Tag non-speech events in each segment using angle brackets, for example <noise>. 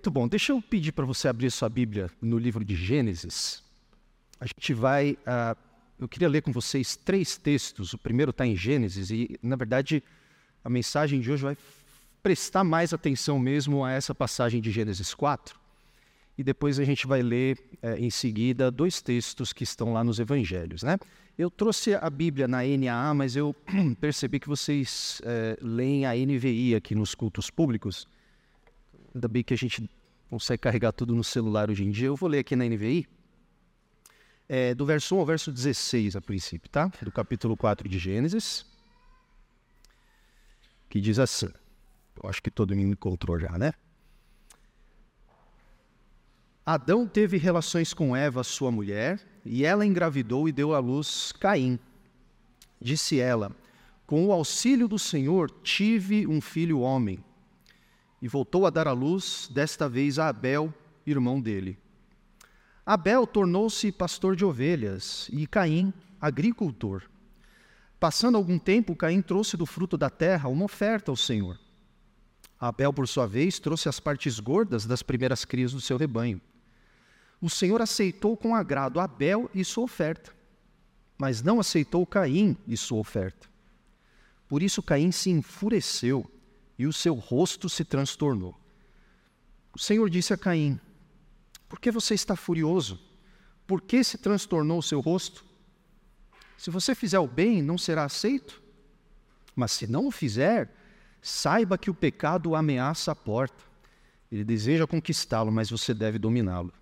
Muito bom. Deixa eu pedir para você abrir sua Bíblia no livro de Gênesis. A gente vai. Uh, eu queria ler com vocês três textos. O primeiro está em Gênesis, e, na verdade, a mensagem de hoje vai prestar mais atenção mesmo a essa passagem de Gênesis 4. E depois a gente vai ler eh, em seguida dois textos que estão lá nos evangelhos. Né? Eu trouxe a Bíblia na NAA, mas eu <clears throat> percebi que vocês eh, leem a NVI aqui nos cultos públicos. Ainda bem que a gente consegue carregar tudo no celular hoje em dia. Eu vou ler aqui na NVI, é, do verso 1 ao verso 16, a princípio, tá? Do capítulo 4 de Gênesis, que diz assim. Eu acho que todo mundo encontrou já, né? Adão teve relações com Eva, sua mulher, e ela engravidou e deu à luz Caim. Disse ela: Com o auxílio do Senhor tive um filho homem e voltou a dar à luz, desta vez a Abel, irmão dele. Abel tornou-se pastor de ovelhas e Caim, agricultor. Passando algum tempo, Caim trouxe do fruto da terra uma oferta ao Senhor. Abel, por sua vez, trouxe as partes gordas das primeiras crias do seu rebanho. O Senhor aceitou com agrado Abel e sua oferta, mas não aceitou Caim e sua oferta. Por isso Caim se enfureceu e o seu rosto se transtornou. O Senhor disse a Caim: Por que você está furioso? Por que se transtornou o seu rosto? Se você fizer o bem, não será aceito? Mas se não o fizer, saiba que o pecado ameaça a porta. Ele deseja conquistá-lo, mas você deve dominá-lo.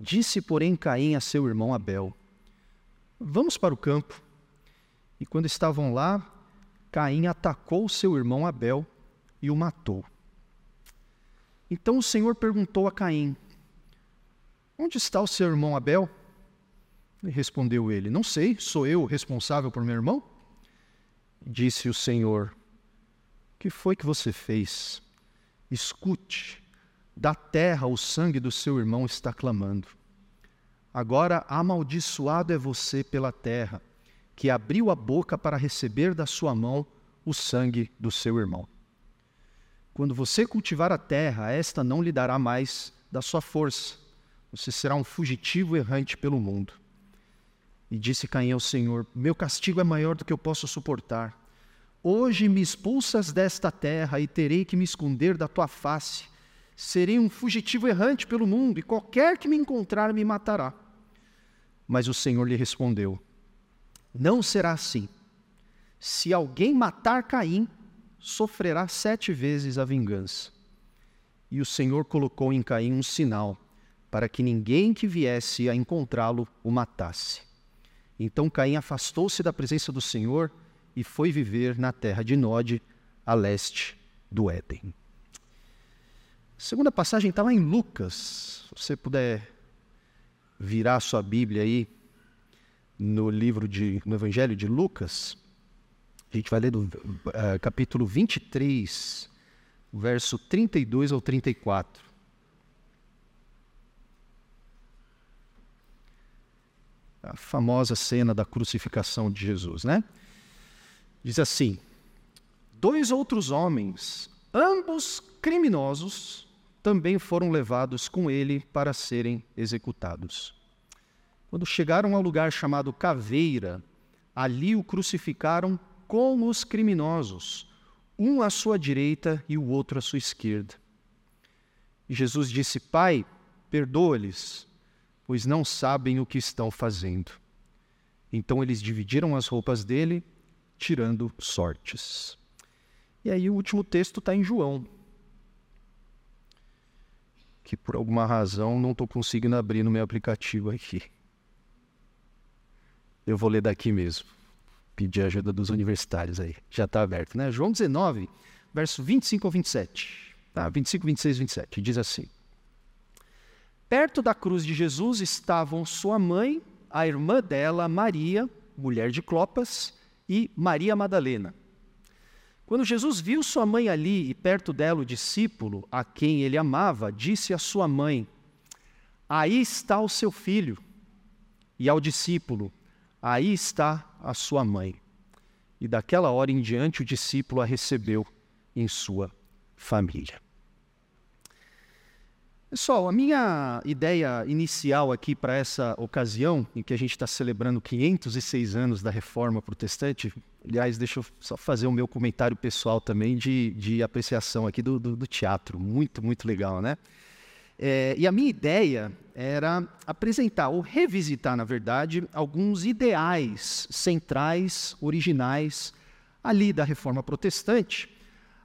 Disse, porém, Caim a seu irmão Abel: Vamos para o campo. E quando estavam lá, Caim atacou seu irmão Abel e o matou. Então o Senhor perguntou a Caim: Onde está o seu irmão Abel? E respondeu ele: Não sei, sou eu responsável por meu irmão? Disse o Senhor: Que foi que você fez? Escute, da terra o sangue do seu irmão está clamando. Agora amaldiçoado é você pela terra que abriu a boca para receber da sua mão o sangue do seu irmão. Quando você cultivar a terra, esta não lhe dará mais da sua força. Você será um fugitivo errante pelo mundo. E disse Caim ao Senhor: Meu castigo é maior do que eu posso suportar. Hoje me expulsas desta terra e terei que me esconder da tua face. Serei um fugitivo errante pelo mundo, e qualquer que me encontrar me matará. Mas o Senhor lhe respondeu: não será assim. Se alguém matar Caim, sofrerá sete vezes a vingança. E o Senhor colocou em Caim um sinal, para que ninguém que viesse a encontrá-lo o matasse. Então Caim afastou-se da presença do Senhor e foi viver na terra de Nod, a leste do Éden. A segunda passagem está lá em Lucas. Se você puder virar sua Bíblia aí no livro de, no Evangelho de Lucas, a gente vai ler do uh, capítulo 23, verso 32 ao 34. A famosa cena da crucificação de Jesus, né? Diz assim: Dois outros homens, ambos criminosos, também foram levados com ele para serem executados. Quando chegaram ao lugar chamado Caveira, ali o crucificaram com os criminosos, um à sua direita e o outro à sua esquerda. E Jesus disse: Pai, perdoa-lhes, pois não sabem o que estão fazendo. Então eles dividiram as roupas dele, tirando sortes. E aí o último texto está em João, que por alguma razão não estou conseguindo abrir no meu aplicativo aqui. Eu vou ler daqui mesmo. Pedir a ajuda dos universitários aí. Já está aberto, né? João 19, verso 25 ao 27. Tá, 25, 26 e 27. Diz assim: Perto da cruz de Jesus estavam sua mãe, a irmã dela, Maria, mulher de Clopas, e Maria Madalena. Quando Jesus viu sua mãe ali e perto dela o discípulo, a quem ele amava, disse à sua mãe: Aí está o seu filho. E ao discípulo: Aí está a sua mãe. E daquela hora em diante o discípulo a recebeu em sua família. Pessoal, a minha ideia inicial aqui para essa ocasião, em que a gente está celebrando 506 anos da Reforma Protestante, aliás, deixa eu só fazer o meu comentário pessoal também de, de apreciação aqui do, do, do teatro. Muito, muito legal, né? É, e a minha ideia era apresentar, ou revisitar, na verdade, alguns ideais centrais, originais, ali da Reforma Protestante,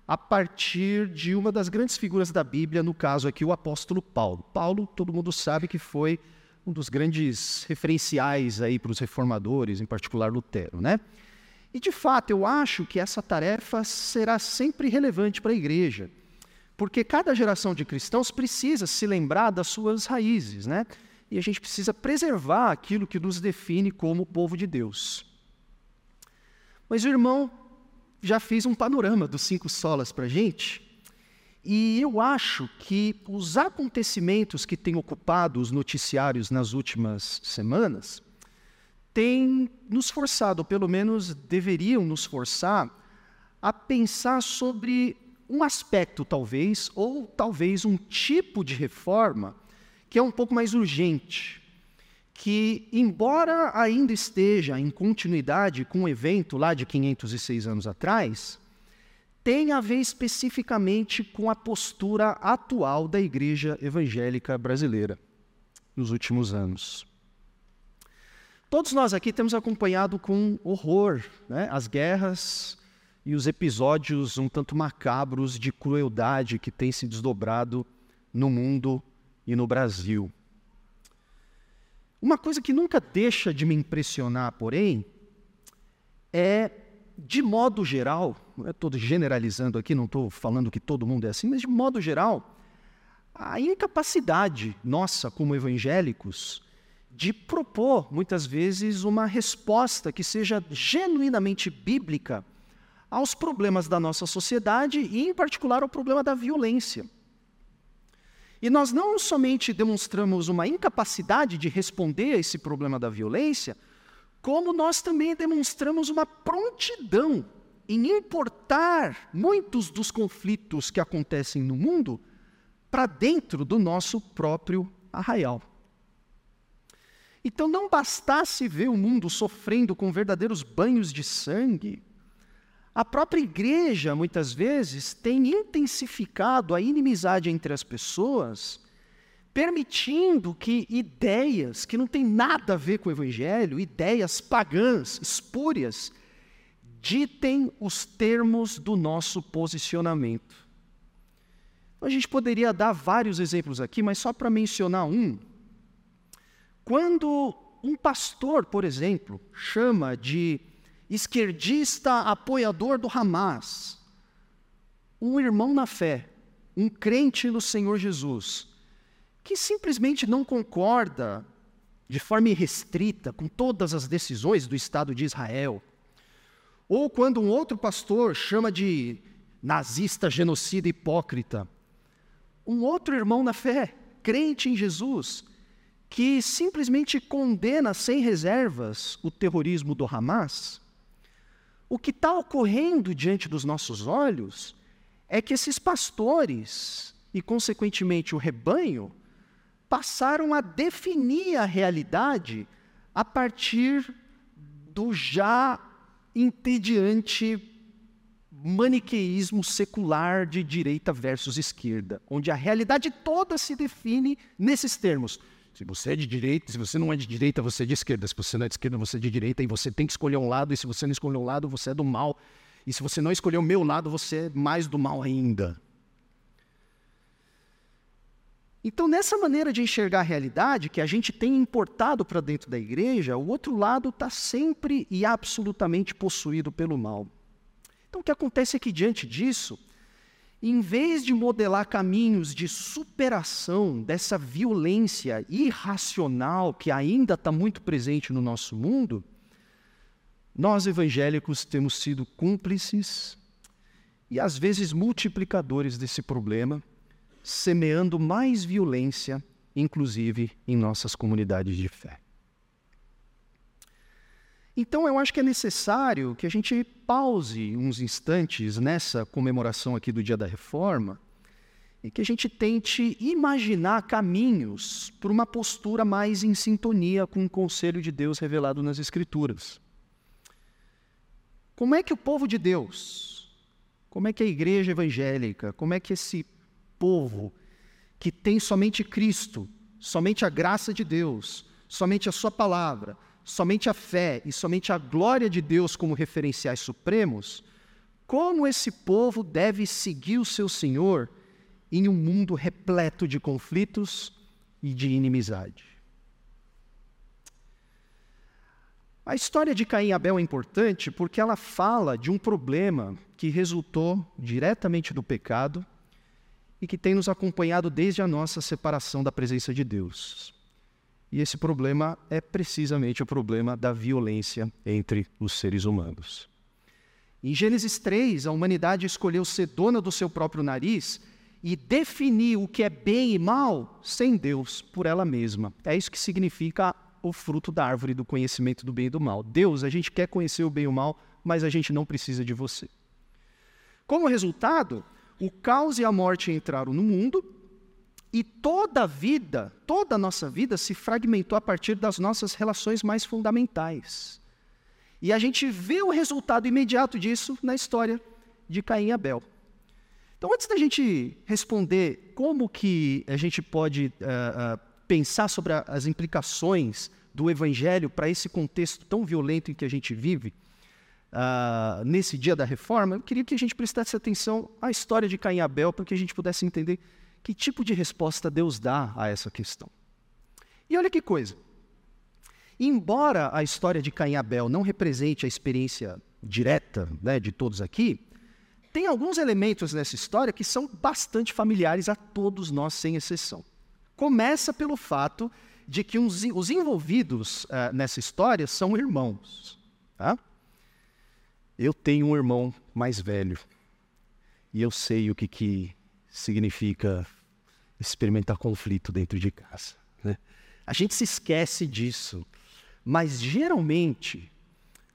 a partir de uma das grandes figuras da Bíblia, no caso aqui, o apóstolo Paulo. Paulo, todo mundo sabe que foi um dos grandes referenciais aí para os reformadores, em particular Lutero, né? E de fato, eu acho que essa tarefa será sempre relevante para a igreja, porque cada geração de cristãos precisa se lembrar das suas raízes, né? E a gente precisa preservar aquilo que nos define como povo de Deus. Mas o irmão já fiz um panorama dos cinco solas para a gente. E eu acho que os acontecimentos que têm ocupado os noticiários nas últimas semanas têm nos forçado, ou pelo menos deveriam nos forçar, a pensar sobre um aspecto, talvez, ou talvez um tipo de reforma que é um pouco mais urgente, que, embora ainda esteja em continuidade com o evento lá de 506 anos atrás, tem a ver especificamente com a postura atual da igreja evangélica brasileira nos últimos anos. Todos nós aqui temos acompanhado com horror né, as guerras e os episódios um tanto macabros de crueldade que têm se desdobrado no mundo e no Brasil. Uma coisa que nunca deixa de me impressionar, porém, é, de modo geral, não estou generalizando aqui, não estou falando que todo mundo é assim, mas de modo geral, a incapacidade nossa como evangélicos de propor, muitas vezes, uma resposta que seja genuinamente bíblica aos problemas da nossa sociedade e, em particular, ao problema da violência. E nós não somente demonstramos uma incapacidade de responder a esse problema da violência, como nós também demonstramos uma prontidão em importar muitos dos conflitos que acontecem no mundo para dentro do nosso próprio arraial. Então, não bastasse ver o mundo sofrendo com verdadeiros banhos de sangue, a própria igreja, muitas vezes, tem intensificado a inimizade entre as pessoas, permitindo que ideias que não têm nada a ver com o evangelho, ideias pagãs, espúrias, ditem os termos do nosso posicionamento. A gente poderia dar vários exemplos aqui, mas só para mencionar um. Quando um pastor, por exemplo, chama de esquerdista apoiador do Hamas, um irmão na fé, um crente no Senhor Jesus, que simplesmente não concorda de forma irrestrita com todas as decisões do Estado de Israel, ou quando um outro pastor chama de nazista, genocida, hipócrita, um outro irmão na fé, crente em Jesus, que simplesmente condena sem reservas o terrorismo do Hamas, o que está ocorrendo diante dos nossos olhos é que esses pastores, e consequentemente o rebanho, passaram a definir a realidade a partir do já entediante maniqueísmo secular de direita versus esquerda, onde a realidade toda se define nesses termos. Se você é de direita, se você não é de direita, você é de esquerda. Se você não é de esquerda, você é de direita. E você tem que escolher um lado. E se você não escolher um lado, você é do mal. E se você não escolher o meu lado, você é mais do mal ainda. Então, nessa maneira de enxergar a realidade que a gente tem importado para dentro da igreja, o outro lado está sempre e absolutamente possuído pelo mal. Então, o que acontece é que, diante disso, em vez de modelar caminhos de superação dessa violência irracional que ainda está muito presente no nosso mundo, nós evangélicos temos sido cúmplices e às vezes multiplicadores desse problema, semeando mais violência, inclusive em nossas comunidades de fé. Então eu acho que é necessário que a gente pause uns instantes nessa comemoração aqui do Dia da Reforma e que a gente tente imaginar caminhos para uma postura mais em sintonia com o conselho de Deus revelado nas Escrituras. Como é que o povo de Deus, como é que a igreja evangélica, como é que esse povo que tem somente Cristo, somente a graça de Deus, somente a Sua palavra, somente a fé e somente a glória de Deus como referenciais supremos, como esse povo deve seguir o seu Senhor em um mundo repleto de conflitos e de inimizade. A história de Caim e Abel é importante porque ela fala de um problema que resultou diretamente do pecado e que tem nos acompanhado desde a nossa separação da presença de Deus. E esse problema é precisamente o problema da violência entre os seres humanos. Em Gênesis 3, a humanidade escolheu ser dona do seu próprio nariz e definir o que é bem e mal sem Deus, por ela mesma. É isso que significa o fruto da árvore do conhecimento do bem e do mal. Deus, a gente quer conhecer o bem e o mal, mas a gente não precisa de você. Como resultado, o caos e a morte entraram no mundo e toda a vida, toda a nossa vida se fragmentou a partir das nossas relações mais fundamentais. E a gente vê o resultado imediato disso na história de Caim e Abel. Então, antes da gente responder como que a gente pode uh, uh, pensar sobre a, as implicações do Evangelho para esse contexto tão violento em que a gente vive, uh, nesse dia da reforma, eu queria que a gente prestasse atenção à história de Caim e Abel para que a gente pudesse entender que tipo de resposta Deus dá a essa questão. E olha que coisa. Embora a história de Caim e Abel não represente a experiência direta né, de todos aqui, tem alguns elementos nessa história que são bastante familiares a todos nós, sem exceção. Começa pelo fato de que uns, os envolvidos uh, nessa história são irmãos. Tá? Eu tenho um irmão mais velho e eu sei o que, que significa experimentar conflito dentro de casa. Né? A gente se esquece disso. Mas geralmente,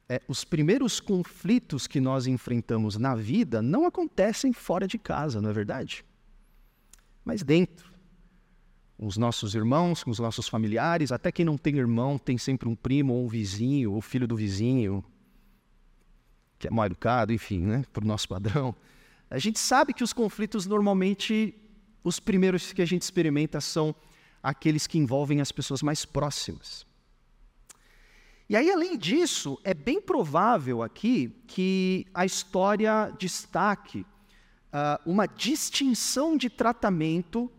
é, os primeiros conflitos que nós enfrentamos na vida não acontecem fora de casa, não é verdade? Mas dentro. Com os nossos irmãos, com os nossos familiares, até quem não tem irmão tem sempre um primo ou um vizinho, ou filho do vizinho, que é mal educado, enfim, né, para o nosso padrão. A gente sabe que os conflitos normalmente, os primeiros que a gente experimenta são aqueles que envolvem as pessoas mais próximas. E aí, além disso, é bem provável aqui que a história destaque uh, uma distinção de tratamento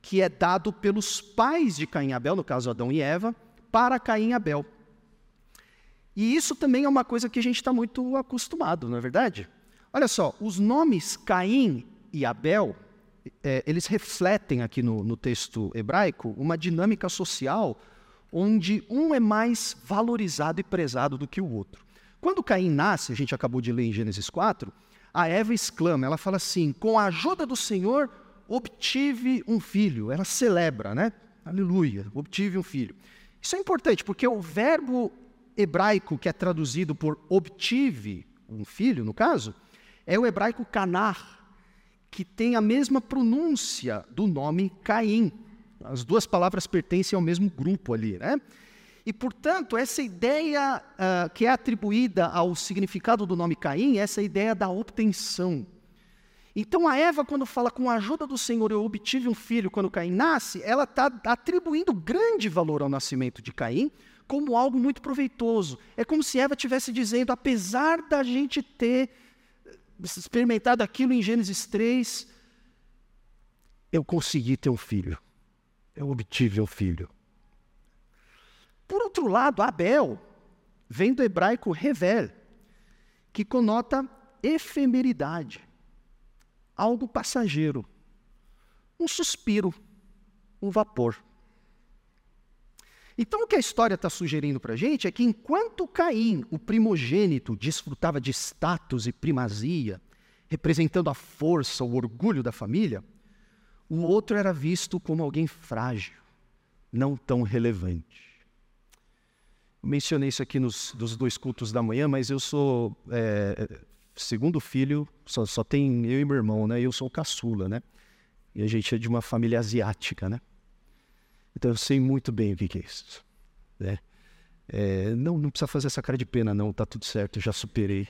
que é dado pelos pais de Caim e Abel, no caso Adão e Eva, para Caim e Abel. E isso também é uma coisa que a gente está muito acostumado, não é verdade? Olha só, os nomes Caim e Abel, é, eles refletem aqui no, no texto hebraico uma dinâmica social onde um é mais valorizado e prezado do que o outro. Quando Caim nasce, a gente acabou de ler em Gênesis 4, a Eva exclama, ela fala assim: com a ajuda do Senhor obtive um filho. Ela celebra, né? Aleluia, obtive um filho. Isso é importante porque o verbo hebraico que é traduzido por obtive um filho, no caso, é o hebraico canar, que tem a mesma pronúncia do nome Caim. As duas palavras pertencem ao mesmo grupo ali, né? E, portanto, essa ideia uh, que é atribuída ao significado do nome Caim, essa ideia da obtenção. Então, a Eva, quando fala com a ajuda do Senhor, eu obtive um filho quando Caim nasce, ela está atribuindo grande valor ao nascimento de Caim como algo muito proveitoso. É como se Eva estivesse dizendo, apesar da gente ter experimentado aquilo em Gênesis 3, eu consegui ter um filho eu obtive um filho. Por outro lado, Abel vem do hebraico revel, que conota efemeridade, algo passageiro, um suspiro, um vapor. Então, o que a história está sugerindo para a gente é que enquanto Caim, o primogênito, desfrutava de status e primazia, representando a força, o orgulho da família, o outro era visto como alguém frágil, não tão relevante. Eu mencionei isso aqui nos dos dois cultos da manhã, mas eu sou é, segundo filho, só, só tem eu e meu irmão, né? Eu sou caçula, né? E a gente é de uma família asiática, né? Então eu sei muito bem o que, é isso. Né? É, não, não precisa fazer essa cara de pena, não, tá tudo certo, eu já superei.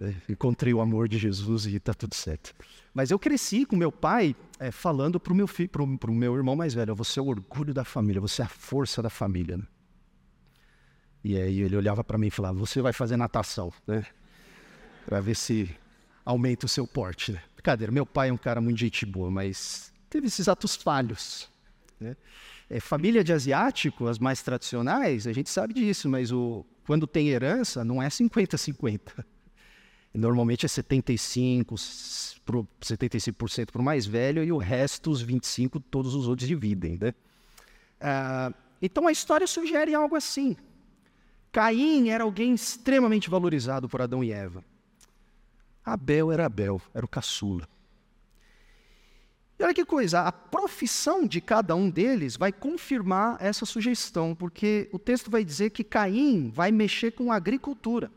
É, encontrei o amor de Jesus e tá tudo certo. Mas eu cresci com meu pai é, falando para o meu, pro, pro meu irmão mais velho: você é o orgulho da família, você é a força da família. Né? E aí ele olhava para mim e falava: você vai fazer natação, né? Para ver se aumenta o seu porte. Né? Brincadeira, meu pai é um cara muito gente boa, mas teve esses atos falhos. Né? É, família de asiático, as mais tradicionais, a gente sabe disso, mas o, quando tem herança, não é 50-50. Normalmente é 75%, pro, 75% para o mais velho e o resto, os 25%, todos os outros dividem. Né? Ah, então a história sugere algo assim. Caim era alguém extremamente valorizado por Adão e Eva. Abel era Abel, era o caçula. E olha que coisa, a profissão de cada um deles vai confirmar essa sugestão, porque o texto vai dizer que Caim vai mexer com agricultura.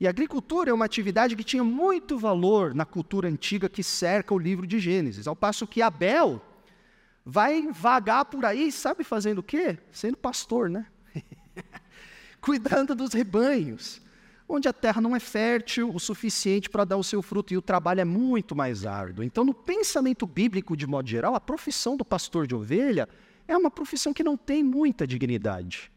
E a agricultura é uma atividade que tinha muito valor na cultura antiga que cerca o livro de Gênesis, ao passo que Abel vai vagar por aí, sabe fazendo o quê? Sendo pastor, né? <laughs> Cuidando dos rebanhos onde a terra não é fértil o suficiente para dar o seu fruto e o trabalho é muito mais árduo. Então, no pensamento bíblico, de modo geral, a profissão do pastor de ovelha é uma profissão que não tem muita dignidade.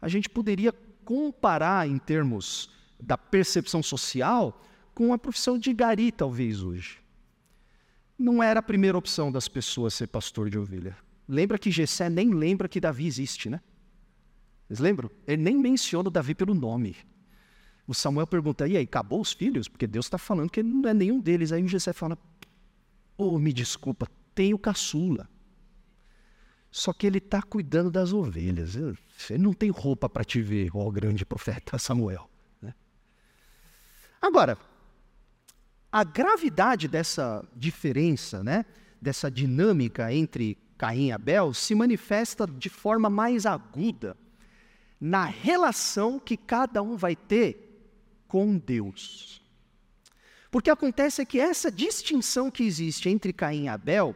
A gente poderia comparar em termos da percepção social com a profissão de gari, talvez hoje. Não era a primeira opção das pessoas ser pastor de ovelha. Lembra que Gessé nem lembra que Davi existe, né? Vocês lembram? Ele nem menciona o Davi pelo nome. O Samuel pergunta: e aí, acabou os filhos? Porque Deus está falando que não é nenhum deles. Aí o José fala: oh, me desculpa, tem o caçula. Só que ele está cuidando das ovelhas. Ele não tem roupa para te ver, ó grande profeta <laughs> Samuel. Né? Agora, a gravidade dessa diferença, né, dessa dinâmica entre Caim e Abel, se manifesta de forma mais aguda na relação que cada um vai ter com Deus. Porque acontece é que essa distinção que existe entre Caim e Abel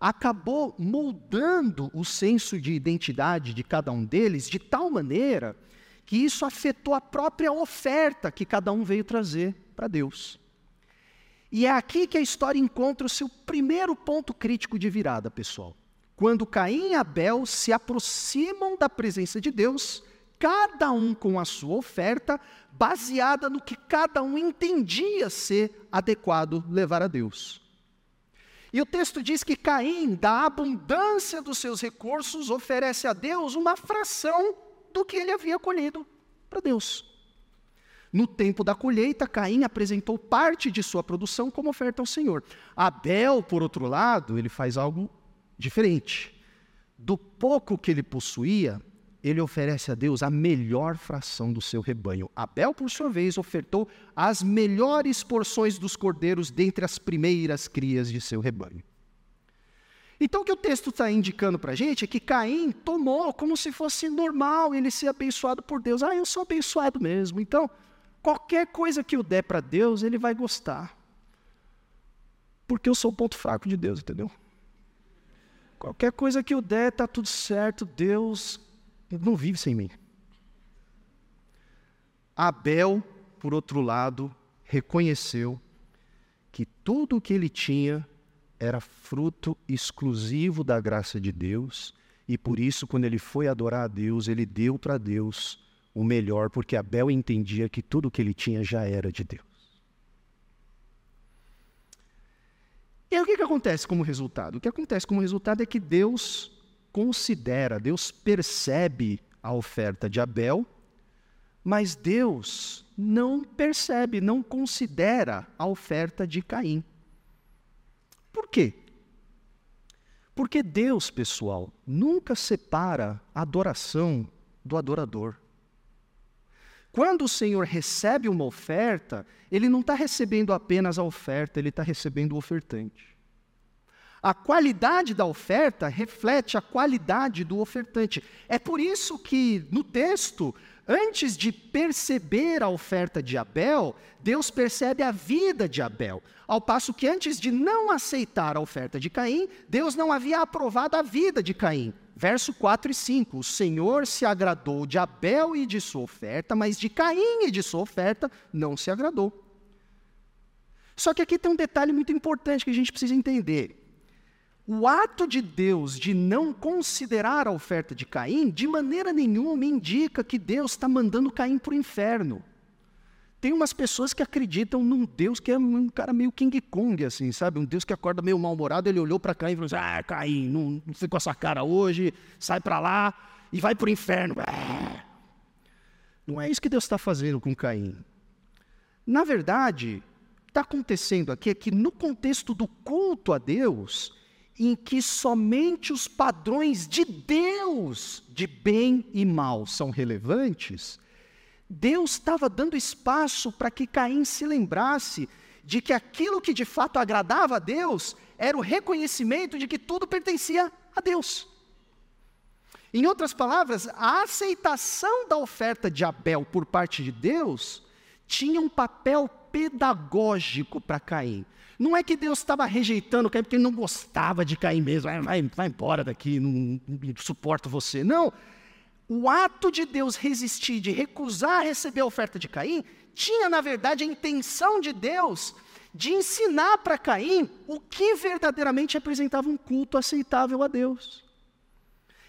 acabou moldando o senso de identidade de cada um deles de tal maneira que isso afetou a própria oferta que cada um veio trazer para Deus. E é aqui que a história encontra o seu primeiro ponto crítico de virada, pessoal. Quando Caim e Abel se aproximam da presença de Deus cada um com a sua oferta, baseada no que cada um entendia ser adequado levar a Deus. E o texto diz que Caim, da abundância dos seus recursos, oferece a Deus uma fração do que ele havia colhido para Deus. No tempo da colheita, Caim apresentou parte de sua produção como oferta ao Senhor. Abel, por outro lado, ele faz algo diferente. Do pouco que ele possuía, ele oferece a Deus a melhor fração do seu rebanho. Abel, por sua vez, ofertou as melhores porções dos cordeiros dentre as primeiras crias de seu rebanho. Então, o que o texto está indicando para a gente é que Caim tomou como se fosse normal ele ser abençoado por Deus. Ah, eu sou abençoado mesmo. Então, qualquer coisa que eu der para Deus, ele vai gostar. Porque eu sou o ponto fraco de Deus, entendeu? Qualquer coisa que eu der, está tudo certo. Deus ele não vive sem mim. Abel, por outro lado, reconheceu que tudo o que ele tinha era fruto exclusivo da graça de Deus, e por isso, quando ele foi adorar a Deus, ele deu para Deus o melhor, porque Abel entendia que tudo o que ele tinha já era de Deus. E aí o que, que acontece como resultado? O que acontece como resultado é que Deus considera, Deus percebe a oferta de Abel, mas Deus não percebe, não considera a oferta de Caim. Por quê? Porque Deus, pessoal, nunca separa a adoração do adorador. Quando o Senhor recebe uma oferta, Ele não está recebendo apenas a oferta, Ele está recebendo o ofertante. A qualidade da oferta reflete a qualidade do ofertante. É por isso que no texto Antes de perceber a oferta de Abel, Deus percebe a vida de Abel. Ao passo que antes de não aceitar a oferta de Caim, Deus não havia aprovado a vida de Caim. Verso 4 e 5: O Senhor se agradou de Abel e de sua oferta, mas de Caim e de sua oferta não se agradou. Só que aqui tem um detalhe muito importante que a gente precisa entender. O ato de Deus de não considerar a oferta de Caim, de maneira nenhuma indica que Deus está mandando Caim para o inferno. Tem umas pessoas que acreditam num Deus que é um cara meio King Kong, assim, sabe? Um Deus que acorda meio mal-humorado, ele olhou para Caim e falou assim, ah, Caim, não, não fica com essa cara hoje, sai para lá e vai para o inferno. Não é isso que Deus está fazendo com Caim. Na verdade, está acontecendo aqui é que no contexto do culto a Deus, em que somente os padrões de Deus de bem e mal são relevantes, Deus estava dando espaço para que Caim se lembrasse de que aquilo que de fato agradava a Deus era o reconhecimento de que tudo pertencia a Deus. Em outras palavras, a aceitação da oferta de Abel por parte de Deus tinha um papel pedagógico para Caim. Não é que Deus estava rejeitando Caim porque ele não gostava de Caim mesmo, vai, vai, vai embora daqui, não, não suporto você. Não. O ato de Deus resistir, de recusar receber a oferta de Caim, tinha, na verdade, a intenção de Deus de ensinar para Caim o que verdadeiramente representava um culto aceitável a Deus.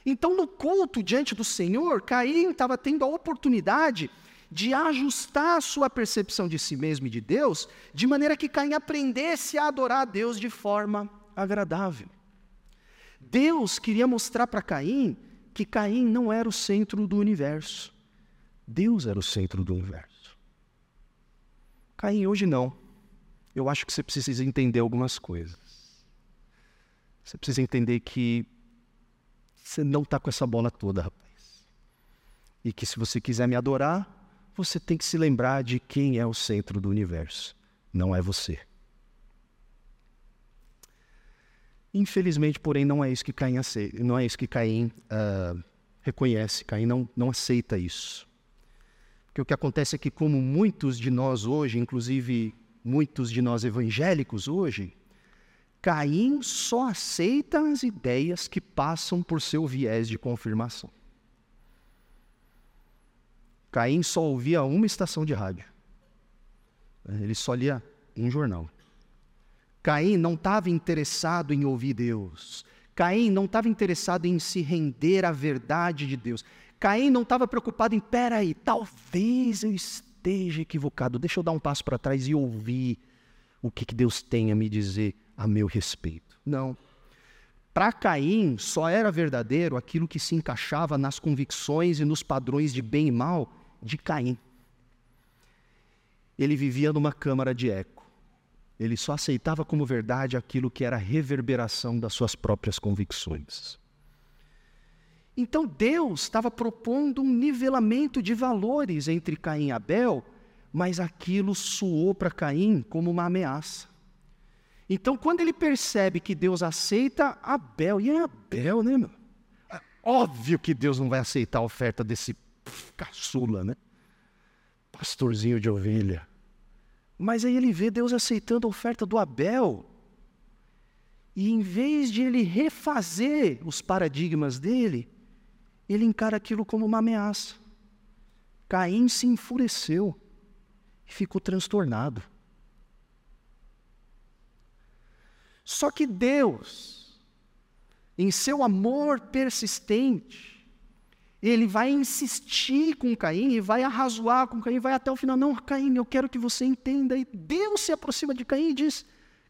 Então, no culto diante do Senhor, Caim estava tendo a oportunidade de ajustar a sua percepção de si mesmo e de Deus, de maneira que Caim aprendesse a adorar a Deus de forma agradável. Deus queria mostrar para Caim que Caim não era o centro do universo. Deus era o centro do universo. Caim, hoje não. Eu acho que você precisa entender algumas coisas. Você precisa entender que você não está com essa bola toda, rapaz. E que se você quiser me adorar, você tem que se lembrar de quem é o centro do universo. Não é você. Infelizmente, porém, não é isso que Caim, aceita, não é isso que Caim uh, reconhece. Caim não, não aceita isso. Porque o que acontece é que, como muitos de nós hoje, inclusive muitos de nós evangélicos hoje, Caim só aceita as ideias que passam por seu viés de confirmação. Caim só ouvia uma estação de rádio. Ele só lia um jornal. Caim não estava interessado em ouvir Deus. Caim não estava interessado em se render à verdade de Deus. Caim não estava preocupado em, peraí, talvez eu esteja equivocado, deixa eu dar um passo para trás e ouvir o que, que Deus tem a me dizer a meu respeito. Não. Para Caim, só era verdadeiro aquilo que se encaixava nas convicções e nos padrões de bem e mal de Caim. Ele vivia numa câmara de eco. Ele só aceitava como verdade aquilo que era reverberação das suas próprias convicções. Então Deus estava propondo um nivelamento de valores entre Caim e Abel, mas aquilo soou para Caim como uma ameaça. Então, quando ele percebe que Deus aceita Abel, e é Abel, né, meu? É óbvio que Deus não vai aceitar a oferta desse caçula, né? Pastorzinho de ovelha. Mas aí ele vê Deus aceitando a oferta do Abel. E em vez de ele refazer os paradigmas dele, ele encara aquilo como uma ameaça. Caim se enfureceu e ficou transtornado. Só que Deus, em seu amor persistente, ele vai insistir com Caim e vai arrazoar com Caim, vai até o final. Não, Caim, eu quero que você entenda. E Deus se aproxima de Caim e diz: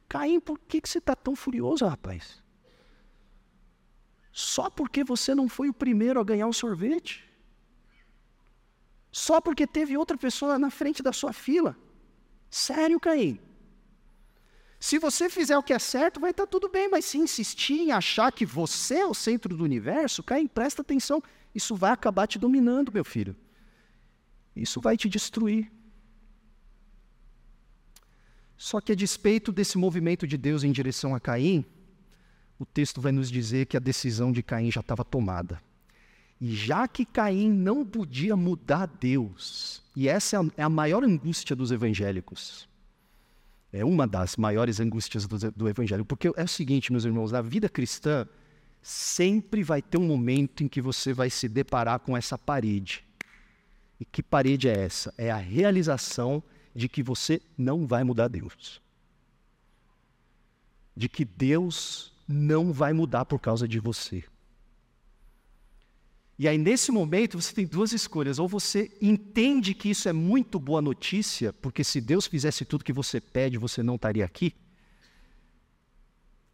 Caim, por que, que você está tão furioso, rapaz? Só porque você não foi o primeiro a ganhar o sorvete? Só porque teve outra pessoa na frente da sua fila? Sério, Caim? Se você fizer o que é certo, vai estar tá tudo bem, mas se insistir em achar que você é o centro do universo, Caim, presta atenção. Isso vai acabar te dominando, meu filho. Isso vai te destruir. Só que a despeito desse movimento de Deus em direção a Caim, o texto vai nos dizer que a decisão de Caim já estava tomada. E já que Caim não podia mudar Deus, e essa é a maior angústia dos evangélicos, é uma das maiores angústias do, do evangelho, porque é o seguinte, meus irmãos, na vida cristã, sempre vai ter um momento em que você vai se deparar com essa parede. E que parede é essa? É a realização de que você não vai mudar Deus. De que Deus não vai mudar por causa de você. E aí, nesse momento, você tem duas escolhas. Ou você entende que isso é muito boa notícia, porque se Deus fizesse tudo que você pede, você não estaria aqui.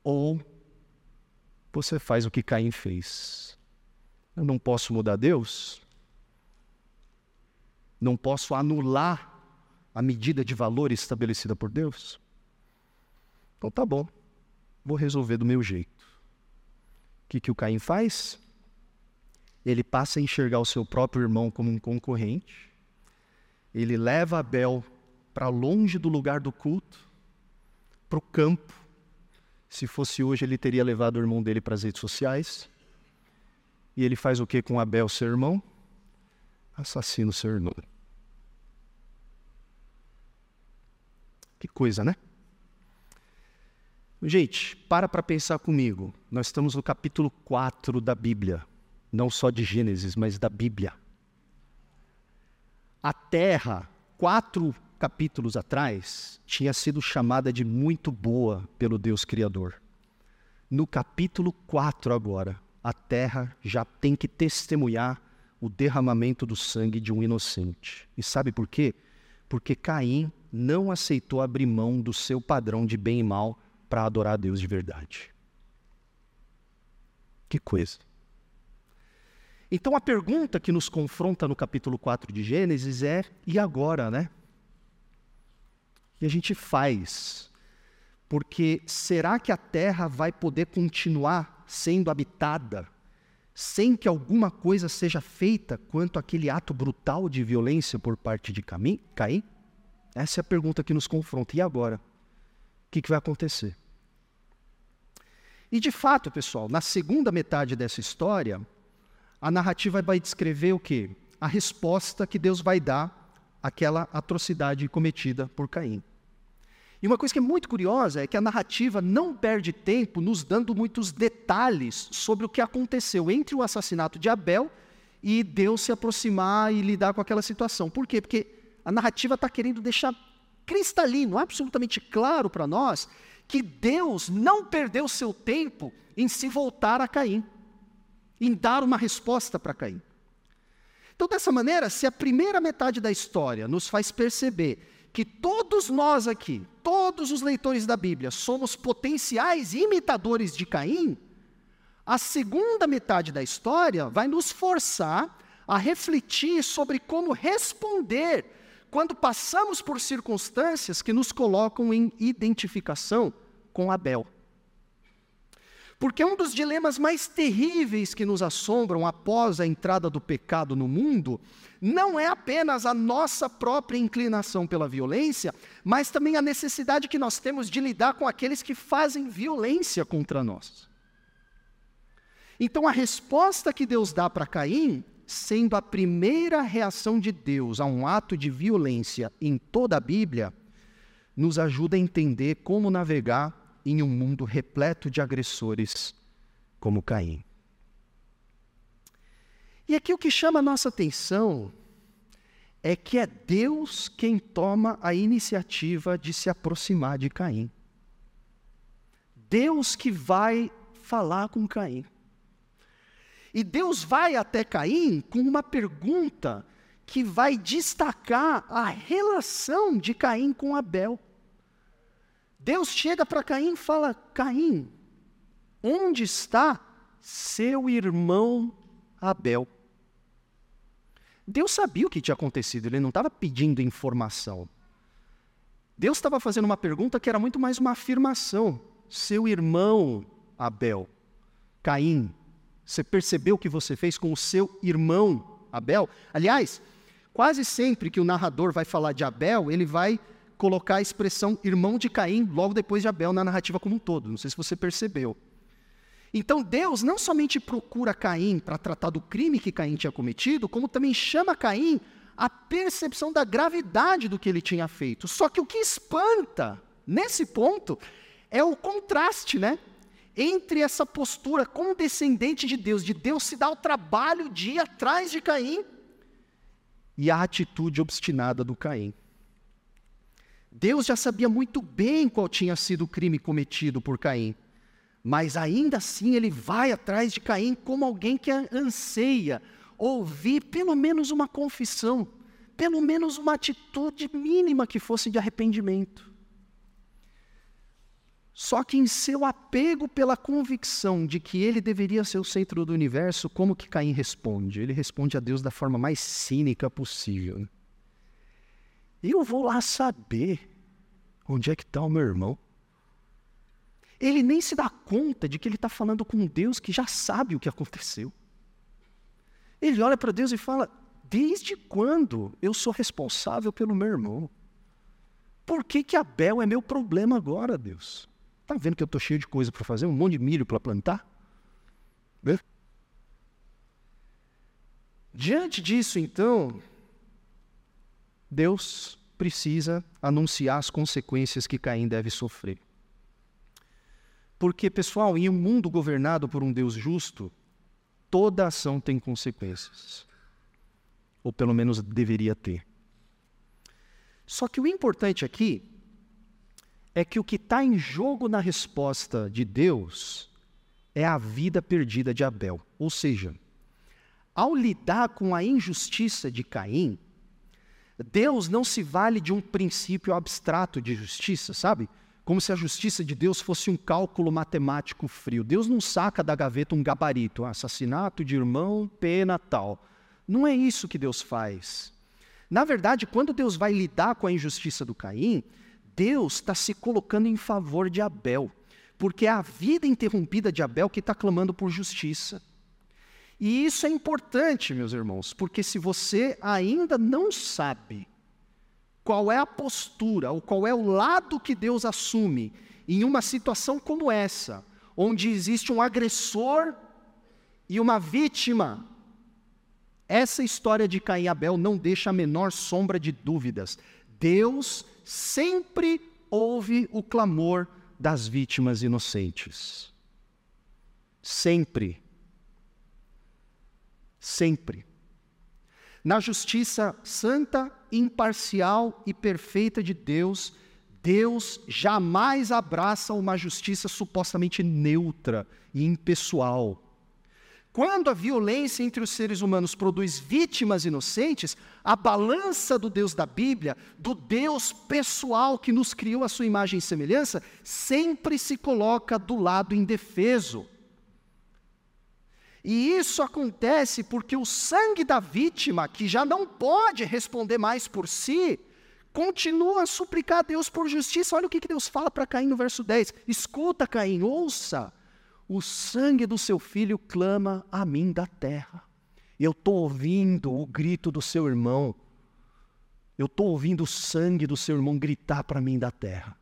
Ou você faz o que Caim fez. Eu não posso mudar Deus? Não posso anular a medida de valor estabelecida por Deus? Então tá bom, vou resolver do meu jeito. O que, que o Caim faz? Ele passa a enxergar o seu próprio irmão como um concorrente, ele leva Abel para longe do lugar do culto, para o campo. Se fosse hoje, ele teria levado o irmão dele para as redes sociais. E ele faz o que com Abel, seu irmão? Assassina o seu irmão. Que coisa, né? Gente, para para pensar comigo. Nós estamos no capítulo 4 da Bíblia não só de Gênesis, mas da Bíblia. A terra, quatro capítulos atrás, tinha sido chamada de muito boa pelo Deus Criador. No capítulo 4 agora, a terra já tem que testemunhar o derramamento do sangue de um inocente. E sabe por quê? Porque Caim não aceitou abrir mão do seu padrão de bem e mal para adorar a Deus de verdade. Que coisa. Então a pergunta que nos confronta no capítulo 4 de Gênesis é: e agora, né? E a gente faz? Porque será que a terra vai poder continuar sendo habitada sem que alguma coisa seja feita quanto àquele ato brutal de violência por parte de Caim? Essa é a pergunta que nos confronta. E agora? O que, que vai acontecer? E de fato, pessoal, na segunda metade dessa história, a narrativa vai descrever o quê? A resposta que Deus vai dar àquela atrocidade cometida por Caim. E uma coisa que é muito curiosa é que a narrativa não perde tempo nos dando muitos detalhes sobre o que aconteceu entre o assassinato de Abel e Deus se aproximar e lidar com aquela situação. Por quê? Porque a narrativa está querendo deixar cristalino, absolutamente claro para nós, que Deus não perdeu seu tempo em se voltar a Caim em dar uma resposta para Caim. Então, dessa maneira, se a primeira metade da história nos faz perceber que todos nós aqui, todos os leitores da Bíblia, somos potenciais imitadores de Caim, a segunda metade da história vai nos forçar a refletir sobre como responder quando passamos por circunstâncias que nos colocam em identificação com Abel. Porque um dos dilemas mais terríveis que nos assombram após a entrada do pecado no mundo não é apenas a nossa própria inclinação pela violência, mas também a necessidade que nós temos de lidar com aqueles que fazem violência contra nós. Então, a resposta que Deus dá para Caim, sendo a primeira reação de Deus a um ato de violência em toda a Bíblia, nos ajuda a entender como navegar em um mundo repleto de agressores como Caim. E aqui o que chama a nossa atenção é que é Deus quem toma a iniciativa de se aproximar de Caim. Deus que vai falar com Caim. E Deus vai até Caim com uma pergunta que vai destacar a relação de Caim com Abel. Deus chega para Caim e fala: Caim, onde está seu irmão Abel? Deus sabia o que tinha acontecido, ele não estava pedindo informação. Deus estava fazendo uma pergunta que era muito mais uma afirmação. Seu irmão Abel, Caim, você percebeu o que você fez com o seu irmão Abel? Aliás, quase sempre que o narrador vai falar de Abel, ele vai colocar a expressão irmão de Caim logo depois de Abel na narrativa como um todo. Não sei se você percebeu. Então Deus não somente procura Caim para tratar do crime que Caim tinha cometido, como também chama Caim a percepção da gravidade do que ele tinha feito. Só que o que espanta nesse ponto é o contraste, né? Entre essa postura condescendente de Deus, de Deus se dar o trabalho de ir atrás de Caim, e a atitude obstinada do Caim. Deus já sabia muito bem qual tinha sido o crime cometido por Caim. Mas ainda assim ele vai atrás de Caim como alguém que anseia ouvir pelo menos uma confissão, pelo menos uma atitude mínima que fosse de arrependimento. Só que em seu apego pela convicção de que ele deveria ser o centro do universo, como que Caim responde? Ele responde a Deus da forma mais cínica possível. Eu vou lá saber onde é que está o meu irmão. Ele nem se dá conta de que ele está falando com Deus que já sabe o que aconteceu. Ele olha para Deus e fala: Desde quando eu sou responsável pelo meu irmão? Por que, que Abel é meu problema agora, Deus? Está vendo que eu estou cheio de coisa para fazer? Um monte de milho para plantar? Vê? Diante disso, então, Deus precisa anunciar as consequências que Caim deve sofrer. Porque, pessoal, em um mundo governado por um Deus justo, toda ação tem consequências. Ou pelo menos deveria ter. Só que o importante aqui é que o que está em jogo na resposta de Deus é a vida perdida de Abel. Ou seja, ao lidar com a injustiça de Caim, Deus não se vale de um princípio abstrato de justiça, sabe? como se a justiça de Deus fosse um cálculo matemático frio. Deus não saca da gaveta um gabarito, ah, assassinato de irmão, pena tal. Não é isso que Deus faz. Na verdade, quando Deus vai lidar com a injustiça do Caim, Deus está se colocando em favor de Abel, porque é a vida interrompida de Abel que está clamando por justiça. E isso é importante, meus irmãos, porque se você ainda não sabe qual é a postura, ou qual é o lado que Deus assume em uma situação como essa, onde existe um agressor e uma vítima. Essa história de Caim e Abel não deixa a menor sombra de dúvidas. Deus sempre ouve o clamor das vítimas inocentes. Sempre. Sempre. Na justiça santa, imparcial e perfeita de Deus, Deus jamais abraça uma justiça supostamente neutra e impessoal. Quando a violência entre os seres humanos produz vítimas inocentes, a balança do Deus da Bíblia, do Deus pessoal que nos criou a sua imagem e semelhança, sempre se coloca do lado indefeso. E isso acontece porque o sangue da vítima, que já não pode responder mais por si, continua a suplicar a Deus por justiça. Olha o que Deus fala para Caim no verso 10: Escuta, Caim, ouça, o sangue do seu filho clama a mim da terra. Eu estou ouvindo o grito do seu irmão, eu estou ouvindo o sangue do seu irmão gritar para mim da terra.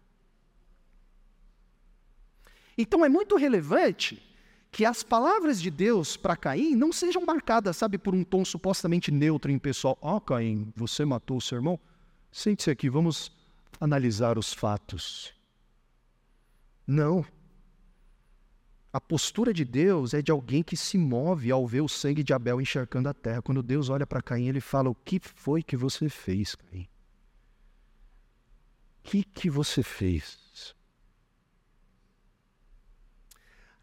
Então é muito relevante que as palavras de Deus para Caim não sejam marcadas, sabe, por um tom supostamente neutro em pessoal. Ó, oh, Caim, você matou o seu irmão? Sente-se aqui, vamos analisar os fatos. Não. A postura de Deus é de alguém que se move ao ver o sangue de Abel encharcando a terra. Quando Deus olha para Caim, ele fala: O que foi que você fez, Caim? O que, que você fez?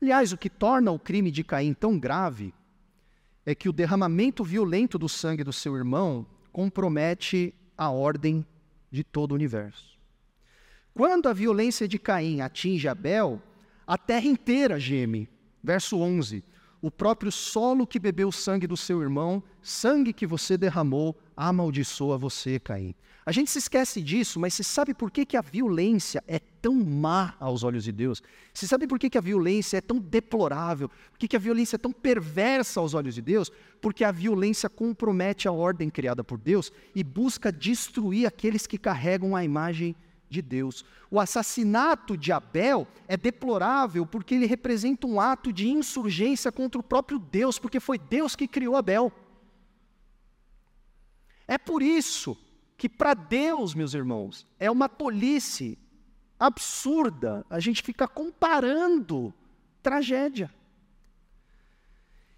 Aliás, o que torna o crime de Caim tão grave é que o derramamento violento do sangue do seu irmão compromete a ordem de todo o universo. Quando a violência de Caim atinge Abel, a terra inteira geme. Verso 11: O próprio solo que bebeu o sangue do seu irmão, sangue que você derramou, amaldiçoa você, Caim. A gente se esquece disso, mas você sabe por que, que a violência é tão má aos olhos de Deus? Você sabe por que, que a violência é tão deplorável? Por que, que a violência é tão perversa aos olhos de Deus? Porque a violência compromete a ordem criada por Deus e busca destruir aqueles que carregam a imagem de Deus. O assassinato de Abel é deplorável porque ele representa um ato de insurgência contra o próprio Deus, porque foi Deus que criou Abel. É por isso que, para Deus, meus irmãos, é uma tolice absurda a gente ficar comparando tragédia.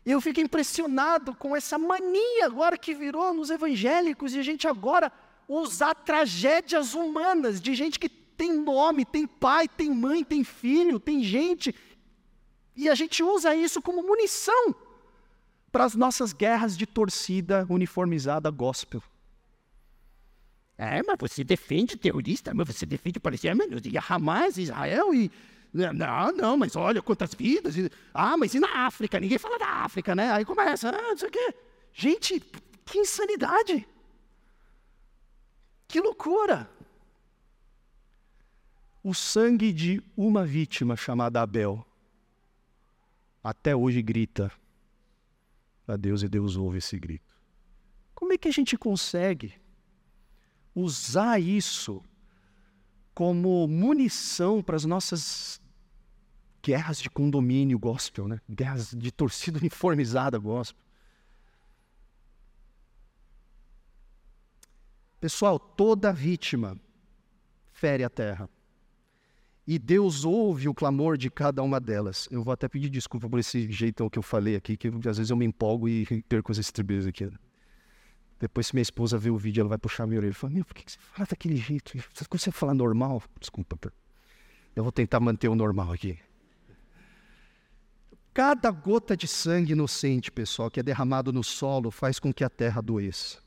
Eu fico impressionado com essa mania agora que virou nos evangélicos e a gente agora usar tragédias humanas de gente que tem nome, tem pai, tem mãe, tem filho, tem gente, e a gente usa isso como munição para as nossas guerras de torcida uniformizada gospel. É, mas você defende terrorista, mas você defende palestinos e Hamas, Israel e. Não, não, mas olha quantas vidas. Ah, mas e na África? Ninguém fala da África, né? Aí começa, ah, não sei o quê. Gente, que insanidade! Que loucura! O sangue de uma vítima chamada Abel até hoje grita a Deus e Deus ouve esse grito. Como é que a gente consegue usar isso como munição para as nossas guerras de condomínio gospel, né? Guerras de torcida <laughs> uniformizada gospel. Pessoal, toda vítima fere a terra. E Deus ouve o clamor de cada uma delas. Eu vou até pedir desculpa por esse jeitão que eu falei aqui, que às vezes eu me empolgo e perco as estribeiras aqui. Depois, se minha esposa ver o vídeo, ela vai puxar minha orelha e falar: Meu, por que você fala daquele jeito? Você consegue falar normal? Desculpa. Eu vou tentar manter o normal aqui. Cada gota de sangue inocente, pessoal, que é derramado no solo, faz com que a terra doeça.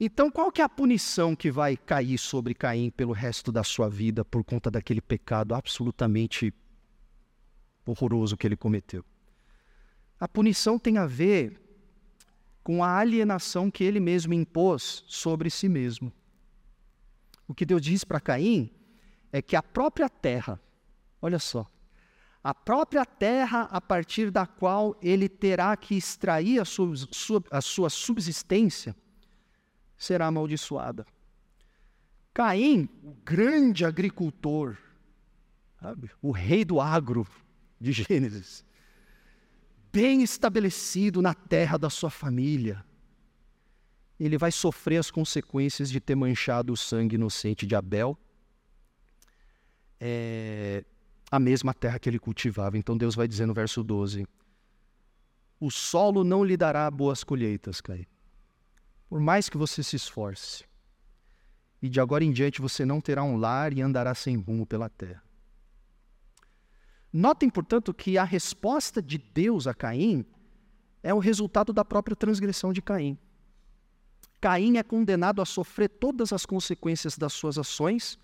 Então, qual que é a punição que vai cair sobre Caim pelo resto da sua vida por conta daquele pecado absolutamente horroroso que ele cometeu? A punição tem a ver com a alienação que ele mesmo impôs sobre si mesmo. O que Deus diz para Caim é que a própria terra, olha só, a própria terra a partir da qual ele terá que extrair a sua, a sua subsistência, será amaldiçoada. Caim, o grande agricultor, sabe? o rei do agro de Gênesis, bem estabelecido na terra da sua família, ele vai sofrer as consequências de ter manchado o sangue inocente de Abel, é, a mesma terra que ele cultivava. Então Deus vai dizer no verso 12: O solo não lhe dará boas colheitas, Caim por mais que você se esforce. E de agora em diante você não terá um lar e andará sem rumo pela terra. Notem, portanto, que a resposta de Deus a Caim é o resultado da própria transgressão de Caim. Caim é condenado a sofrer todas as consequências das suas ações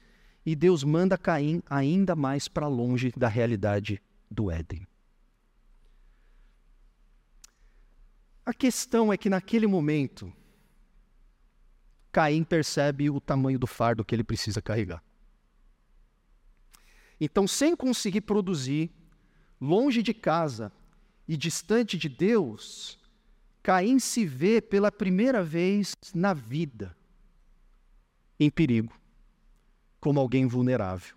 e Deus manda Caim ainda mais para longe da realidade do Éden. A questão é que naquele momento, Caim percebe o tamanho do fardo que ele precisa carregar. Então, sem conseguir produzir, longe de casa e distante de Deus, Caim se vê pela primeira vez na vida em perigo, como alguém vulnerável.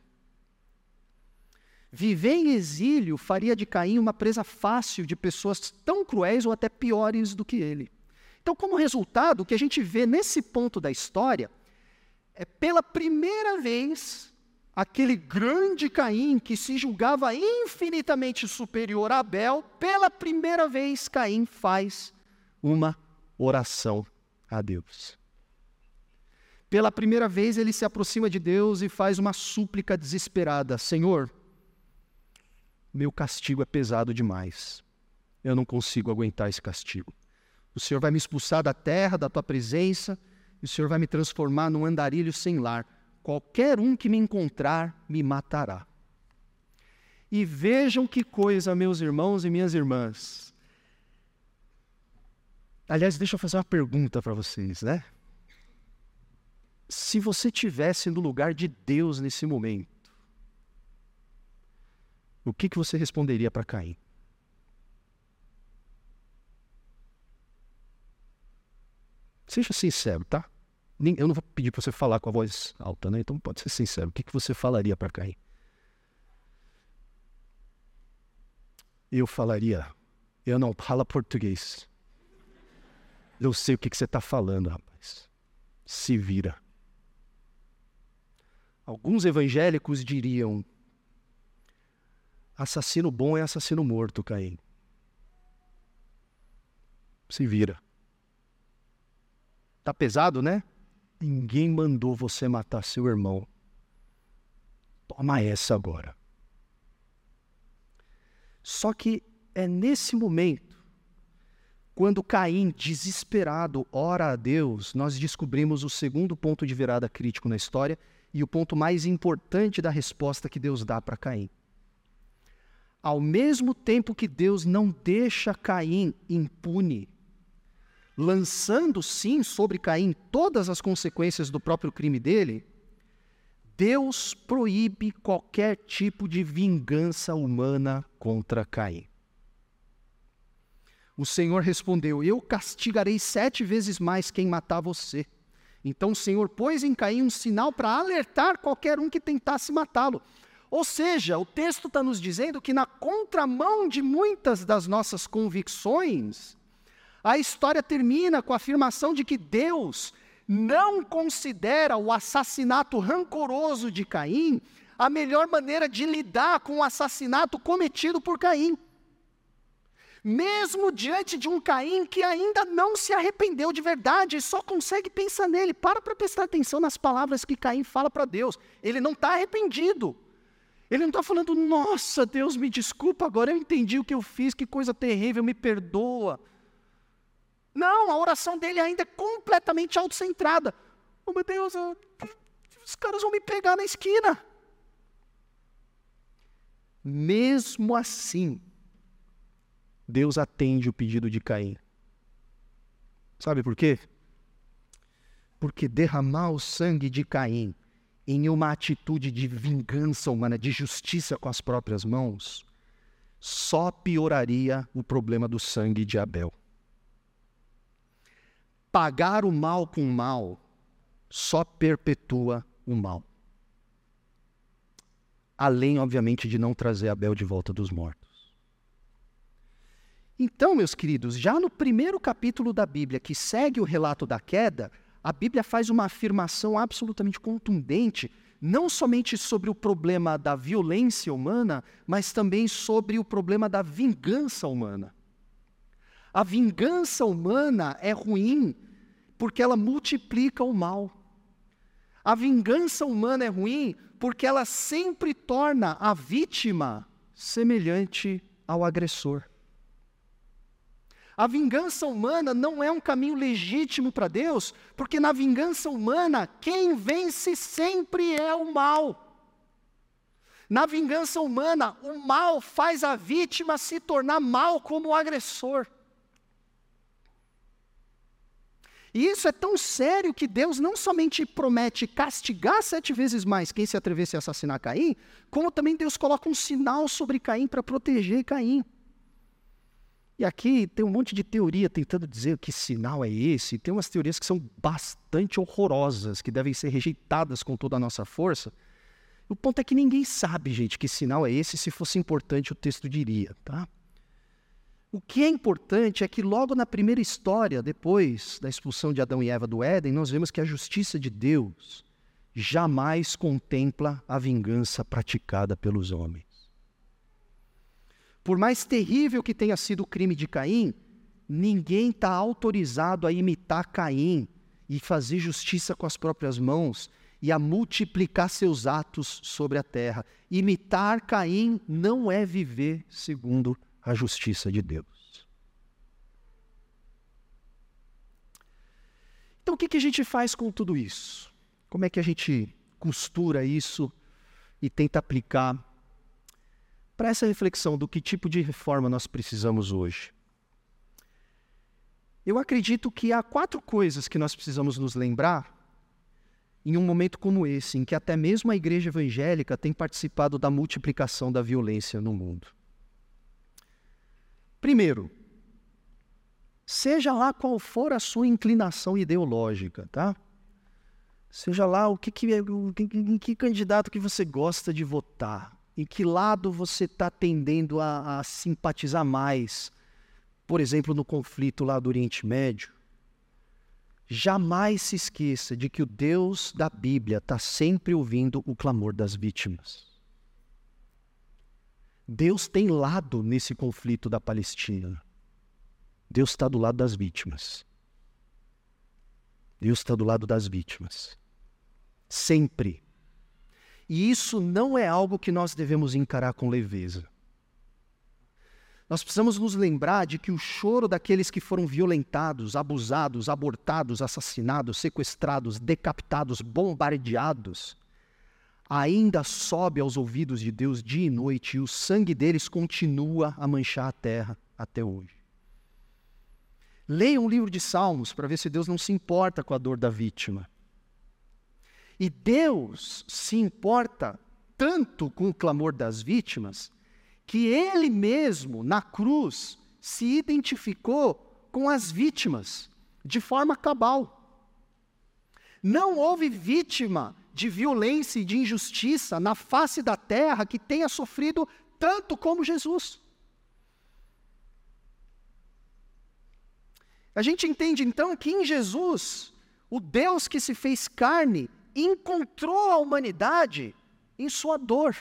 Viver em exílio faria de Caim uma presa fácil de pessoas tão cruéis ou até piores do que ele. Então, como resultado, o que a gente vê nesse ponto da história é pela primeira vez aquele grande Caim que se julgava infinitamente superior a Abel, pela primeira vez Caim faz uma oração a Deus. Pela primeira vez ele se aproxima de Deus e faz uma súplica desesperada: Senhor, meu castigo é pesado demais. Eu não consigo aguentar esse castigo. O Senhor vai me expulsar da terra, da tua presença, e o Senhor vai me transformar num andarilho sem lar. Qualquer um que me encontrar me matará. E vejam que coisa, meus irmãos e minhas irmãs. Aliás, deixa eu fazer uma pergunta para vocês, né? Se você tivesse no lugar de Deus nesse momento, o que, que você responderia para Caim? Seja sincero, tá? Eu não vou pedir para você falar com a voz alta, né? Então pode ser sincero. O que, que você falaria para Caim? Eu falaria, eu não falo português. Eu sei o que, que você está falando, rapaz. Se vira. Alguns evangélicos diriam: assassino bom é assassino morto, Caim. Se vira. Tá pesado, né? Ninguém mandou você matar seu irmão. Toma essa agora. Só que é nesse momento, quando Caim, desesperado, ora a Deus, nós descobrimos o segundo ponto de virada crítico na história e o ponto mais importante da resposta que Deus dá para Caim. Ao mesmo tempo que Deus não deixa Caim impune, lançando sim sobre Caim todas as consequências do próprio crime dele, Deus proíbe qualquer tipo de vingança humana contra Caim. O Senhor respondeu: Eu castigarei sete vezes mais quem matar você. Então o Senhor pôs em Caim um sinal para alertar qualquer um que tentasse matá-lo. Ou seja, o texto está nos dizendo que, na contramão de muitas das nossas convicções, a história termina com a afirmação de que Deus não considera o assassinato rancoroso de Caim a melhor maneira de lidar com o assassinato cometido por Caim. Mesmo diante de um Caim que ainda não se arrependeu de verdade e só consegue pensar nele, para para prestar atenção nas palavras que Caim fala para Deus. Ele não está arrependido. Ele não está falando, nossa, Deus me desculpa, agora eu entendi o que eu fiz, que coisa terrível, me perdoa. Não, a oração dele ainda é completamente autocentrada. Oh meu Deus, eu, os caras vão me pegar na esquina. Mesmo assim, Deus atende o pedido de Caim. Sabe por quê? Porque derramar o sangue de Caim em uma atitude de vingança humana, de justiça com as próprias mãos, só pioraria o problema do sangue de Abel pagar o mal com o mal só perpetua o mal. Além, obviamente, de não trazer Abel de volta dos mortos. Então, meus queridos, já no primeiro capítulo da Bíblia, que segue o relato da queda, a Bíblia faz uma afirmação absolutamente contundente, não somente sobre o problema da violência humana, mas também sobre o problema da vingança humana. A vingança humana é ruim porque ela multiplica o mal. A vingança humana é ruim porque ela sempre torna a vítima semelhante ao agressor. A vingança humana não é um caminho legítimo para Deus, porque na vingança humana, quem vence sempre é o mal. Na vingança humana, o mal faz a vítima se tornar mal como o agressor. E isso é tão sério que Deus não somente promete castigar sete vezes mais quem se atrevesse a assassinar Caim, como também Deus coloca um sinal sobre Caim para proteger Caim. E aqui tem um monte de teoria tentando dizer que sinal é esse. Tem umas teorias que são bastante horrorosas, que devem ser rejeitadas com toda a nossa força. O ponto é que ninguém sabe, gente, que sinal é esse. Se fosse importante, o texto diria, tá? O que é importante é que logo na primeira história, depois da expulsão de Adão e Eva do Éden, nós vemos que a justiça de Deus jamais contempla a vingança praticada pelos homens. Por mais terrível que tenha sido o crime de Caim, ninguém está autorizado a imitar Caim e fazer justiça com as próprias mãos e a multiplicar seus atos sobre a terra. Imitar Caim não é viver segundo a justiça de Deus. Então, o que, que a gente faz com tudo isso? Como é que a gente costura isso e tenta aplicar para essa reflexão do que tipo de reforma nós precisamos hoje? Eu acredito que há quatro coisas que nós precisamos nos lembrar em um momento como esse, em que até mesmo a igreja evangélica tem participado da multiplicação da violência no mundo. Primeiro, seja lá qual for a sua inclinação ideológica, tá? Seja lá o que, que, que, em que candidato que você gosta de votar, em que lado você está tendendo a, a simpatizar mais, por exemplo, no conflito lá do Oriente Médio. Jamais se esqueça de que o Deus da Bíblia está sempre ouvindo o clamor das vítimas. Deus tem lado nesse conflito da Palestina. Deus está do lado das vítimas. Deus está do lado das vítimas. Sempre. E isso não é algo que nós devemos encarar com leveza. Nós precisamos nos lembrar de que o choro daqueles que foram violentados, abusados, abortados, assassinados, sequestrados, decapitados, bombardeados, ainda sobe aos ouvidos de Deus dia e noite e o sangue deles continua a manchar a terra até hoje. Leia um livro de Salmos para ver se Deus não se importa com a dor da vítima. E Deus se importa tanto com o clamor das vítimas que ele mesmo, na cruz, se identificou com as vítimas de forma cabal. Não houve vítima de violência e de injustiça na face da terra que tenha sofrido tanto como Jesus. A gente entende então que em Jesus, o Deus que se fez carne encontrou a humanidade em sua dor.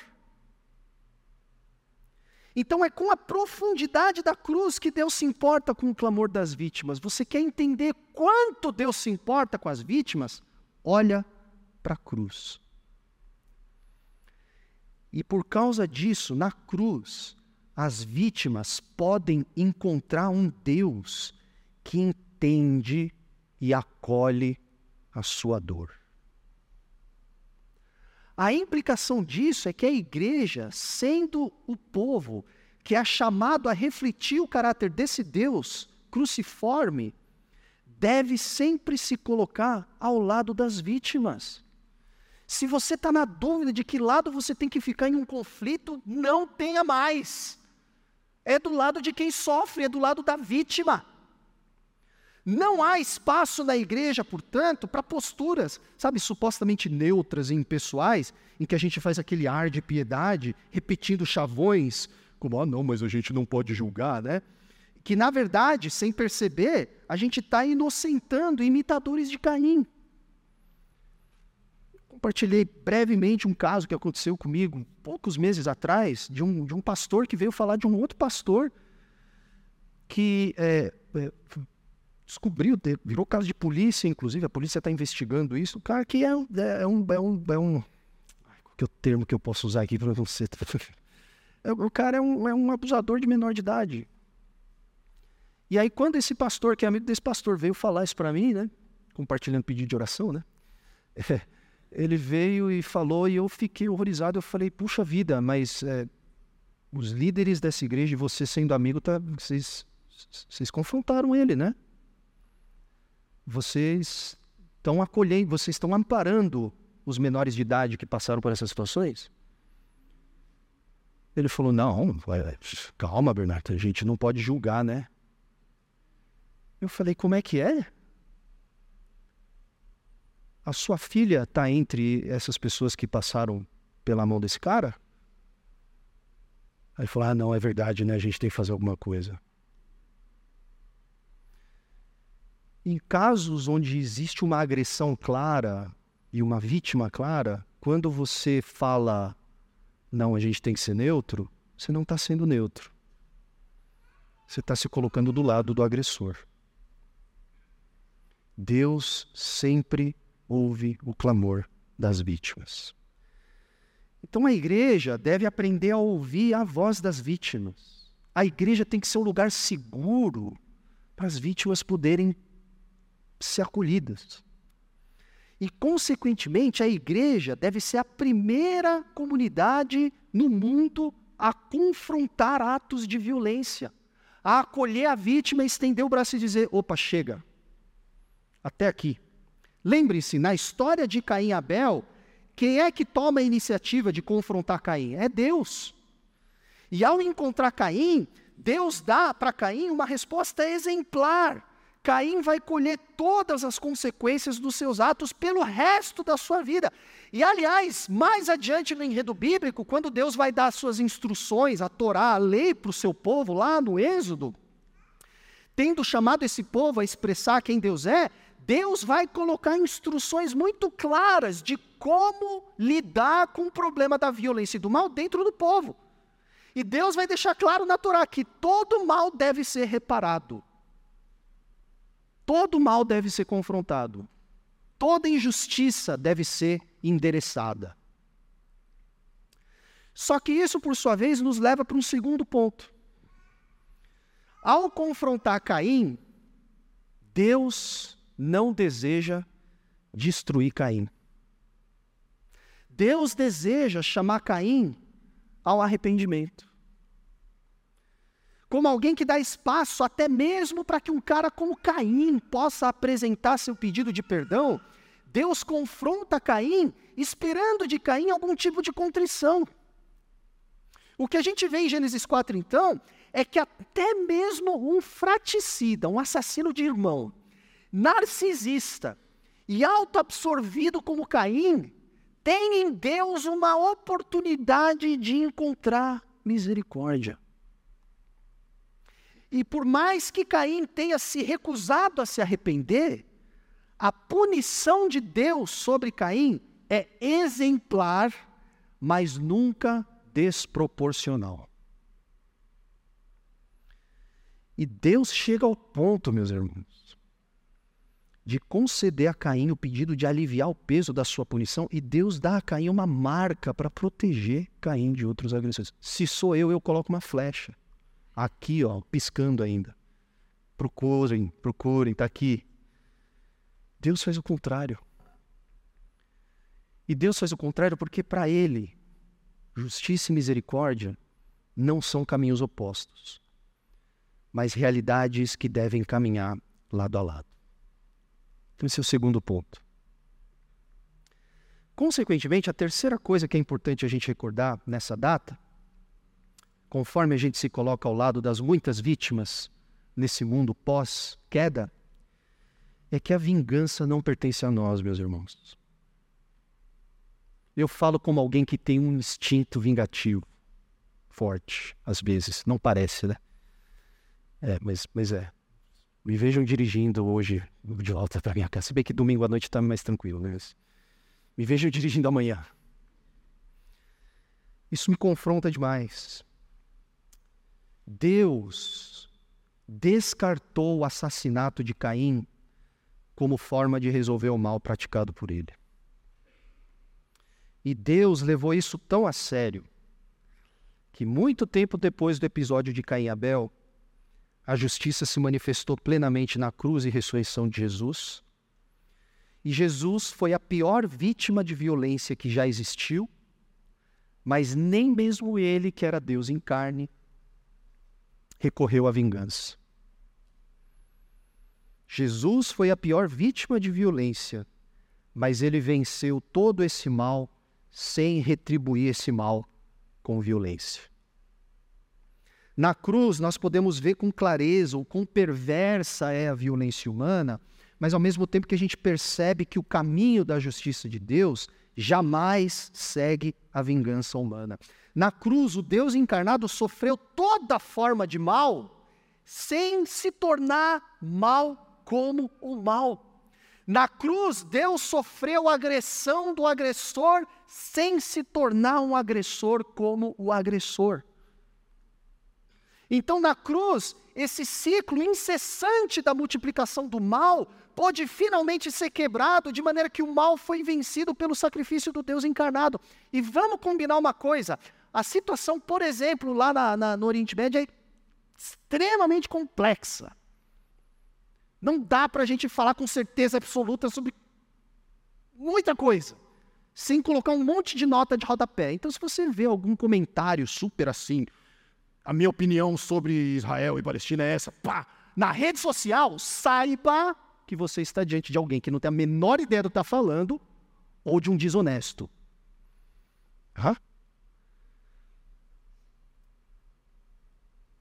Então é com a profundidade da cruz que Deus se importa com o clamor das vítimas. Você quer entender quanto Deus se importa com as vítimas? Olha para a cruz. E por causa disso, na cruz, as vítimas podem encontrar um Deus que entende e acolhe a sua dor. A implicação disso é que a igreja, sendo o povo que é chamado a refletir o caráter desse Deus cruciforme, deve sempre se colocar ao lado das vítimas. Se você está na dúvida de que lado você tem que ficar em um conflito, não tenha mais. É do lado de quem sofre, é do lado da vítima. Não há espaço na igreja, portanto, para posturas, sabe, supostamente neutras e impessoais, em que a gente faz aquele ar de piedade, repetindo chavões, como, ah, não, mas a gente não pode julgar, né? Que, na verdade, sem perceber, a gente está inocentando imitadores de Caim. Compartilhei brevemente um caso que aconteceu comigo poucos meses atrás, de um, de um pastor que veio falar de um outro pastor que é, é, descobriu, virou caso de polícia, inclusive, a polícia está investigando isso. O cara que é, é, é, um. É um, é um que é o termo que eu posso usar aqui para não ser. O cara é um, é um abusador de menor de idade. E aí, quando esse pastor, que é amigo desse pastor, veio falar isso para mim, né? Compartilhando pedido de oração, né? É, <laughs> ele veio e falou, e eu fiquei horrorizado. Eu falei, puxa vida, mas é, os líderes dessa igreja, você sendo amigo, tá, vocês, vocês confrontaram ele, né? vocês estão acolhendo, vocês estão amparando os menores de idade que passaram por essas situações? Ele falou: Não, calma, Bernardo, a gente não pode julgar, né? Eu falei: Como é que é? A sua filha está entre essas pessoas que passaram pela mão desse cara? Aí ele falou: Ah, não, é verdade, né? A gente tem que fazer alguma coisa. Em casos onde existe uma agressão clara e uma vítima clara, quando você fala, não, a gente tem que ser neutro, você não está sendo neutro. Você está se colocando do lado do agressor. Deus sempre ouve o clamor das vítimas. Então a igreja deve aprender a ouvir a voz das vítimas. A igreja tem que ser um lugar seguro para as vítimas poderem ser acolhidas. E, consequentemente, a igreja deve ser a primeira comunidade no mundo a confrontar atos de violência, a acolher a vítima, estender o braço e dizer: opa, chega, até aqui. Lembre-se, na história de Caim e Abel, quem é que toma a iniciativa de confrontar Caim? É Deus. E ao encontrar Caim, Deus dá para Caim uma resposta exemplar Caim vai colher todas as consequências dos seus atos pelo resto da sua vida. E, aliás, mais adiante no enredo bíblico, quando Deus vai dar as suas instruções, a Torá, a lei para o seu povo, lá no Êxodo, tendo chamado esse povo a expressar quem Deus é, Deus vai colocar instruções muito claras de como lidar com o problema da violência e do mal dentro do povo. E Deus vai deixar claro na Torá que todo mal deve ser reparado. Todo mal deve ser confrontado. Toda injustiça deve ser endereçada. Só que isso, por sua vez, nos leva para um segundo ponto. Ao confrontar Caim, Deus não deseja destruir Caim. Deus deseja chamar Caim ao arrependimento. Como alguém que dá espaço até mesmo para que um cara como Caim possa apresentar seu pedido de perdão, Deus confronta Caim esperando de Caim algum tipo de contrição. O que a gente vê em Gênesis 4, então, é que até mesmo um fraticida, um assassino de irmão, narcisista e autoabsorvido como Caim, tem em Deus uma oportunidade de encontrar misericórdia. E por mais que Caim tenha se recusado a se arrepender, a punição de Deus sobre Caim é exemplar, mas nunca desproporcional. E Deus chega ao ponto, meus irmãos, de conceder a Caim o pedido de aliviar o peso da sua punição, e Deus dá a Caim uma marca para proteger Caim de outros agressores. Se sou eu, eu coloco uma flecha. Aqui, ó, piscando ainda. Procurem, procurem, está aqui. Deus faz o contrário. E Deus faz o contrário porque para Ele, justiça e misericórdia não são caminhos opostos mas realidades que devem caminhar lado a lado. Esse é o segundo ponto. Consequentemente, a terceira coisa que é importante a gente recordar nessa data, conforme a gente se coloca ao lado das muitas vítimas nesse mundo pós-queda, é que a vingança não pertence a nós, meus irmãos. Eu falo como alguém que tem um instinto vingativo forte, às vezes, não parece, né? É, mas, mas é. Me vejam dirigindo hoje de volta para minha casa. Se bem que domingo à noite está mais tranquilo, né? Me vejam dirigindo amanhã. Isso me confronta demais. Deus descartou o assassinato de Caim como forma de resolver o mal praticado por ele. E Deus levou isso tão a sério que muito tempo depois do episódio de Caim e Abel, a justiça se manifestou plenamente na cruz e ressurreição de Jesus. E Jesus foi a pior vítima de violência que já existiu, mas nem mesmo ele, que era Deus em carne, recorreu à vingança. Jesus foi a pior vítima de violência, mas ele venceu todo esse mal sem retribuir esse mal com violência. Na cruz, nós podemos ver com clareza o quão perversa é a violência humana, mas ao mesmo tempo que a gente percebe que o caminho da justiça de Deus jamais segue a vingança humana. Na cruz, o Deus encarnado sofreu toda forma de mal sem se tornar mal como o mal. Na cruz, Deus sofreu a agressão do agressor sem se tornar um agressor como o agressor. Então, na cruz, esse ciclo incessante da multiplicação do mal pode finalmente ser quebrado, de maneira que o mal foi vencido pelo sacrifício do Deus encarnado. E vamos combinar uma coisa: a situação, por exemplo, lá na, na, no Oriente Médio é extremamente complexa. Não dá para a gente falar com certeza absoluta sobre muita coisa, sem colocar um monte de nota de rodapé. Então, se você vê algum comentário super assim, a minha opinião sobre Israel e Palestina é essa. Pá! Na rede social, saiba que você está diante de alguém que não tem a menor ideia do que está falando ou de um desonesto. Hã?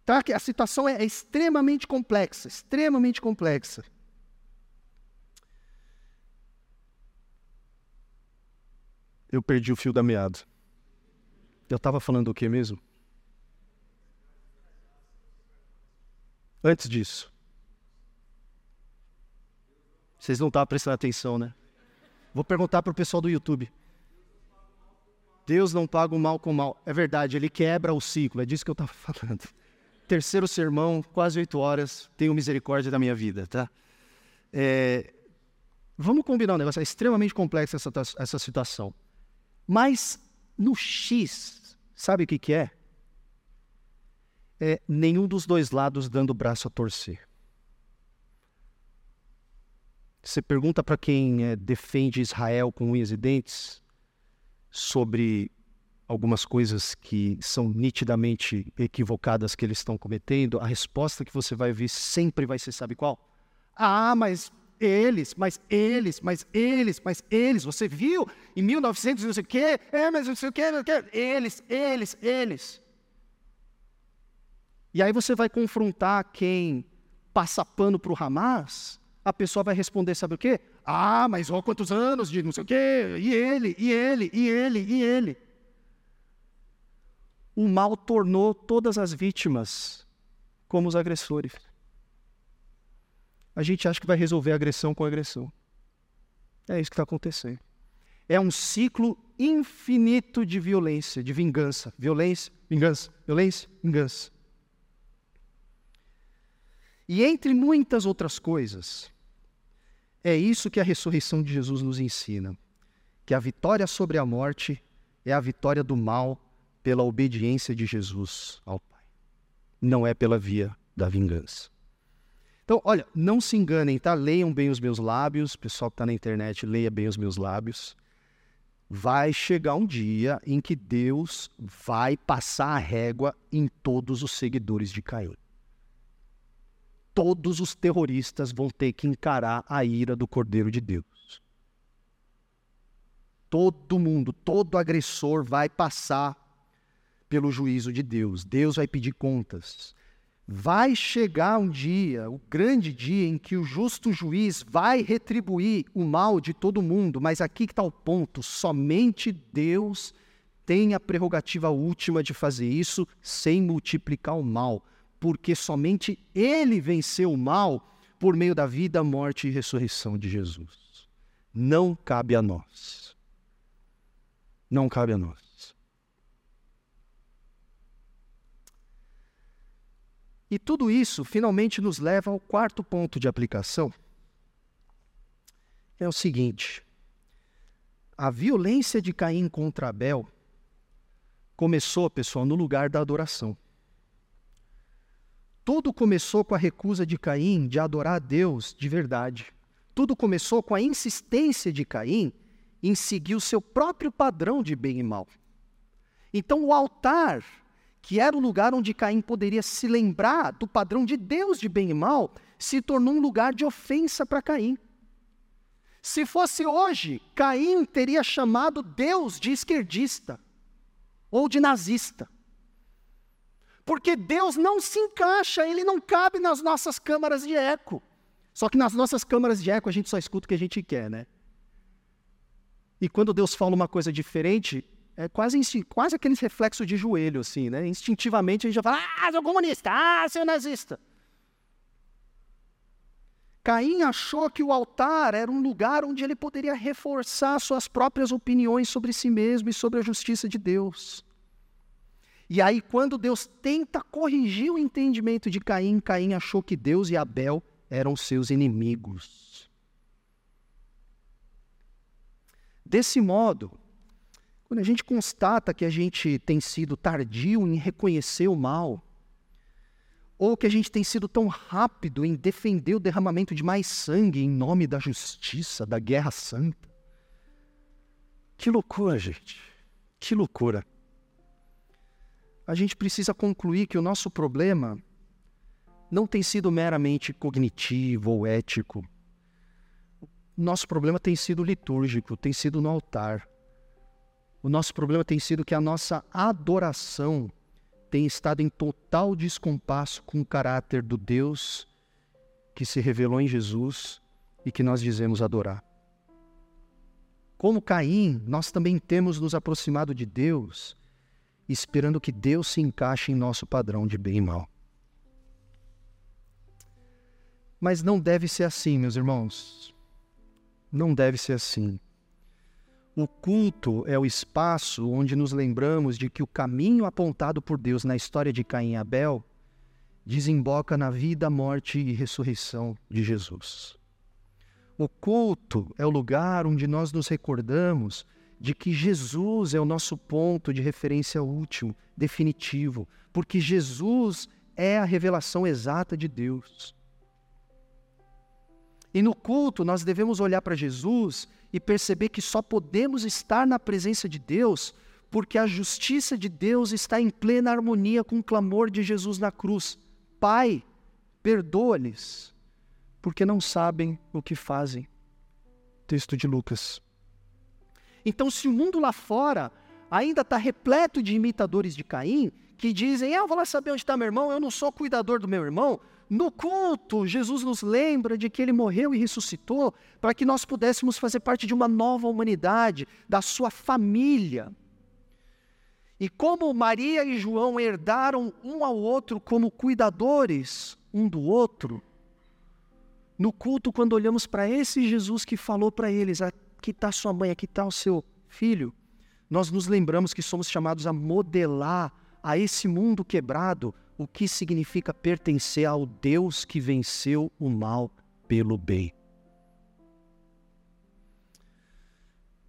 Tá? Que a situação é, é extremamente complexa, extremamente complexa. Eu perdi o fio da meada. Eu estava falando o que mesmo? Antes disso. Vocês não estavam prestando atenção, né? Vou perguntar para o pessoal do YouTube. Deus não paga o mal com o mal. É verdade, ele quebra o ciclo, é disso que eu estava <laughs> falando. Terceiro sermão, quase oito horas, tenho misericórdia da minha vida, tá? É, vamos combinar um negócio, é extremamente complexa essa, essa situação. Mas no X, sabe o que, que é? É nenhum dos dois lados dando o braço a torcer. Você pergunta para quem é, defende Israel com unhas e dentes sobre algumas coisas que são nitidamente equivocadas que eles estão cometendo, a resposta que você vai ver sempre vai ser, sabe qual? Ah, mas eles, mas eles, mas eles, mas eles, você viu em 1900 não sei o quê, é, mas não sei o quê, não sei o quê, eles, eles, eles. E aí você vai confrontar quem passa pano para o Hamas, a pessoa vai responder, sabe o quê? Ah, mas ó quantos anos de não sei o quê, e ele, e ele, e ele, e ele o mal tornou todas as vítimas como os agressores. A gente acha que vai resolver a agressão com a agressão. É isso que está acontecendo. É um ciclo infinito de violência, de vingança. Violência, vingança, violência, vingança. E entre muitas outras coisas, é isso que a ressurreição de Jesus nos ensina: que a vitória sobre a morte é a vitória do mal pela obediência de Jesus ao Pai. Não é pela via da vingança. Então, olha, não se enganem, tá? Leiam bem os meus lábios, pessoal que está na internet, leia bem os meus lábios. Vai chegar um dia em que Deus vai passar a régua em todos os seguidores de Caim. Todos os terroristas vão ter que encarar a ira do Cordeiro de Deus. Todo mundo, todo agressor vai passar pelo juízo de Deus. Deus vai pedir contas. Vai chegar um dia, o grande dia, em que o justo juiz vai retribuir o mal de todo mundo, mas aqui está o ponto: somente Deus tem a prerrogativa última de fazer isso sem multiplicar o mal, porque somente Ele venceu o mal por meio da vida, morte e ressurreição de Jesus. Não cabe a nós. Não cabe a nós. E tudo isso finalmente nos leva ao quarto ponto de aplicação. É o seguinte: a violência de Caim contra Abel começou, pessoal, no lugar da adoração. Tudo começou com a recusa de Caim de adorar a Deus de verdade. Tudo começou com a insistência de Caim em seguir o seu próprio padrão de bem e mal. Então, o altar que era o lugar onde Caim poderia se lembrar do padrão de Deus de bem e mal, se tornou um lugar de ofensa para Caim. Se fosse hoje, Caim teria chamado Deus de esquerdista ou de nazista. Porque Deus não se encaixa, ele não cabe nas nossas câmaras de eco. Só que nas nossas câmaras de eco a gente só escuta o que a gente quer, né? E quando Deus fala uma coisa diferente, é quase, quase aqueles reflexos de joelho, assim, né? Instintivamente a gente já fala, ah, sou comunista, ah, sou nazista. Caim achou que o altar era um lugar onde ele poderia reforçar suas próprias opiniões sobre si mesmo e sobre a justiça de Deus. E aí, quando Deus tenta corrigir o entendimento de Caim, Caim achou que Deus e Abel eram seus inimigos. Desse modo, quando a gente constata que a gente tem sido tardio em reconhecer o mal, ou que a gente tem sido tão rápido em defender o derramamento de mais sangue em nome da justiça, da guerra santa. Que loucura, gente. Que loucura. A gente precisa concluir que o nosso problema não tem sido meramente cognitivo ou ético. Nosso problema tem sido litúrgico, tem sido no altar. O nosso problema tem sido que a nossa adoração tem estado em total descompasso com o caráter do Deus que se revelou em Jesus e que nós dizemos adorar. Como Caim, nós também temos nos aproximado de Deus, esperando que Deus se encaixe em nosso padrão de bem e mal. Mas não deve ser assim, meus irmãos. Não deve ser assim. O culto é o espaço onde nos lembramos de que o caminho apontado por Deus na história de Caim e Abel desemboca na vida, morte e ressurreição de Jesus. O culto é o lugar onde nós nos recordamos de que Jesus é o nosso ponto de referência último, definitivo, porque Jesus é a revelação exata de Deus. E no culto nós devemos olhar para Jesus e perceber que só podemos estar na presença de Deus porque a justiça de Deus está em plena harmonia com o clamor de Jesus na cruz. Pai, perdoa-lhes, porque não sabem o que fazem. Texto de Lucas. Então, se o mundo lá fora ainda está repleto de imitadores de Caim, que dizem: ah, eu vou lá saber onde está meu irmão, eu não sou cuidador do meu irmão. No culto, Jesus nos lembra de que ele morreu e ressuscitou para que nós pudéssemos fazer parte de uma nova humanidade, da sua família. E como Maria e João herdaram um ao outro como cuidadores um do outro, no culto, quando olhamos para esse Jesus que falou para eles: aqui está sua mãe, aqui está o seu filho, nós nos lembramos que somos chamados a modelar a esse mundo quebrado o que significa pertencer ao Deus que venceu o mal pelo bem.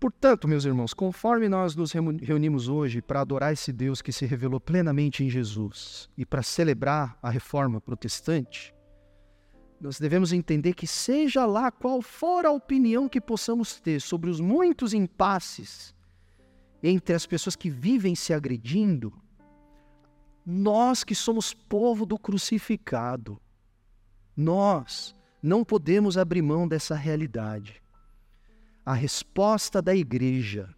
Portanto, meus irmãos, conforme nós nos reunimos hoje para adorar esse Deus que se revelou plenamente em Jesus e para celebrar a reforma protestante, nós devemos entender que, seja lá qual for a opinião que possamos ter sobre os muitos impasses entre as pessoas que vivem se agredindo, nós que somos povo do crucificado, nós não podemos abrir mão dessa realidade a resposta da igreja,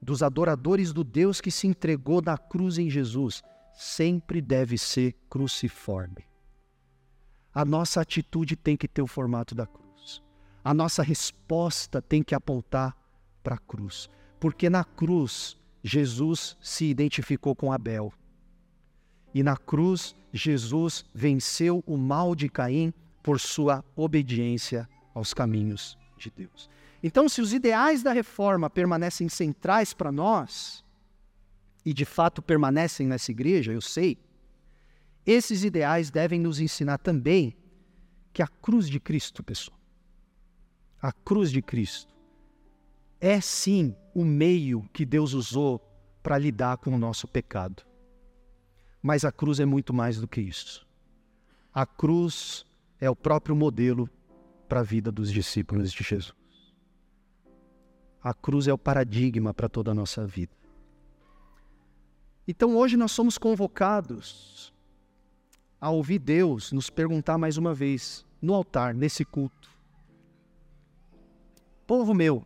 dos adoradores do Deus que se entregou na cruz em Jesus, sempre deve ser cruciforme. A nossa atitude tem que ter o formato da cruz. A nossa resposta tem que apontar para a cruz. Porque na cruz, Jesus se identificou com Abel. E na cruz, Jesus venceu o mal de Caim por sua obediência aos caminhos de Deus. Então, se os ideais da reforma permanecem centrais para nós, e de fato permanecem nessa igreja, eu sei, esses ideais devem nos ensinar também que a cruz de Cristo, pessoal, a cruz de Cristo, é sim o meio que Deus usou para lidar com o nosso pecado. Mas a cruz é muito mais do que isso. A cruz é o próprio modelo para a vida dos discípulos de Jesus. A cruz é o paradigma para toda a nossa vida. Então hoje nós somos convocados a ouvir Deus nos perguntar mais uma vez, no altar, nesse culto: Povo meu,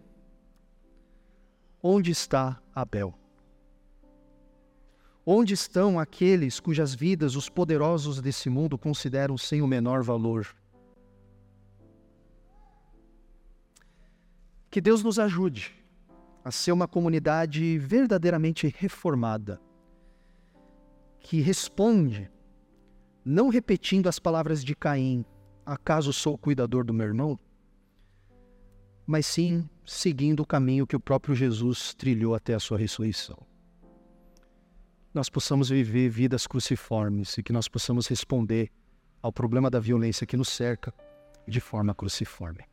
onde está Abel? Onde estão aqueles cujas vidas os poderosos desse mundo consideram sem o menor valor? Que Deus nos ajude a ser uma comunidade verdadeiramente reformada, que responde, não repetindo as palavras de Caim, acaso sou o cuidador do meu irmão? Mas sim seguindo o caminho que o próprio Jesus trilhou até a sua ressurreição. Nós possamos viver vidas cruciformes e que nós possamos responder ao problema da violência que nos cerca de forma cruciforme.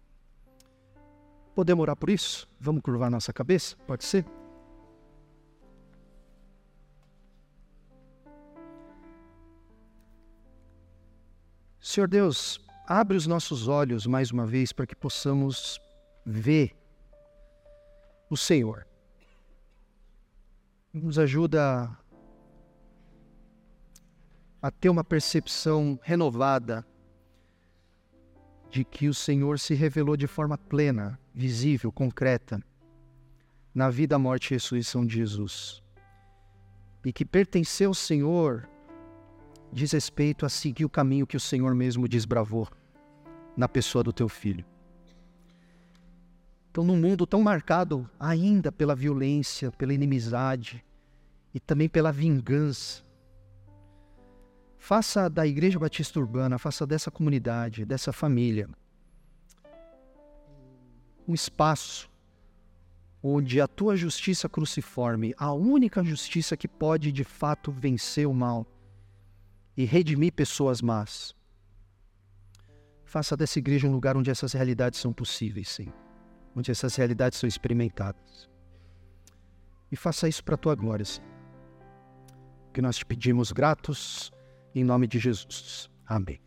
Podemos orar por isso? Vamos curvar nossa cabeça? Pode ser? Senhor Deus, abre os nossos olhos mais uma vez para que possamos ver o Senhor. Nos ajuda a ter uma percepção renovada de que o Senhor se revelou de forma plena, visível, concreta, na vida, morte e ressurreição de Jesus. E que pertencer ao Senhor diz respeito a seguir o caminho que o Senhor mesmo desbravou na pessoa do teu filho. Então, num mundo tão marcado ainda pela violência, pela inimizade e também pela vingança, faça da Igreja Batista Urbana, faça dessa comunidade, dessa família, um espaço onde a tua justiça cruciforme, a única justiça que pode de fato vencer o mal e redimir pessoas más. Faça dessa igreja um lugar onde essas realidades são possíveis, sim. Onde essas realidades são experimentadas. E faça isso para a tua glória, sim. Que nós te pedimos gratos em nome de Jesus. Amém.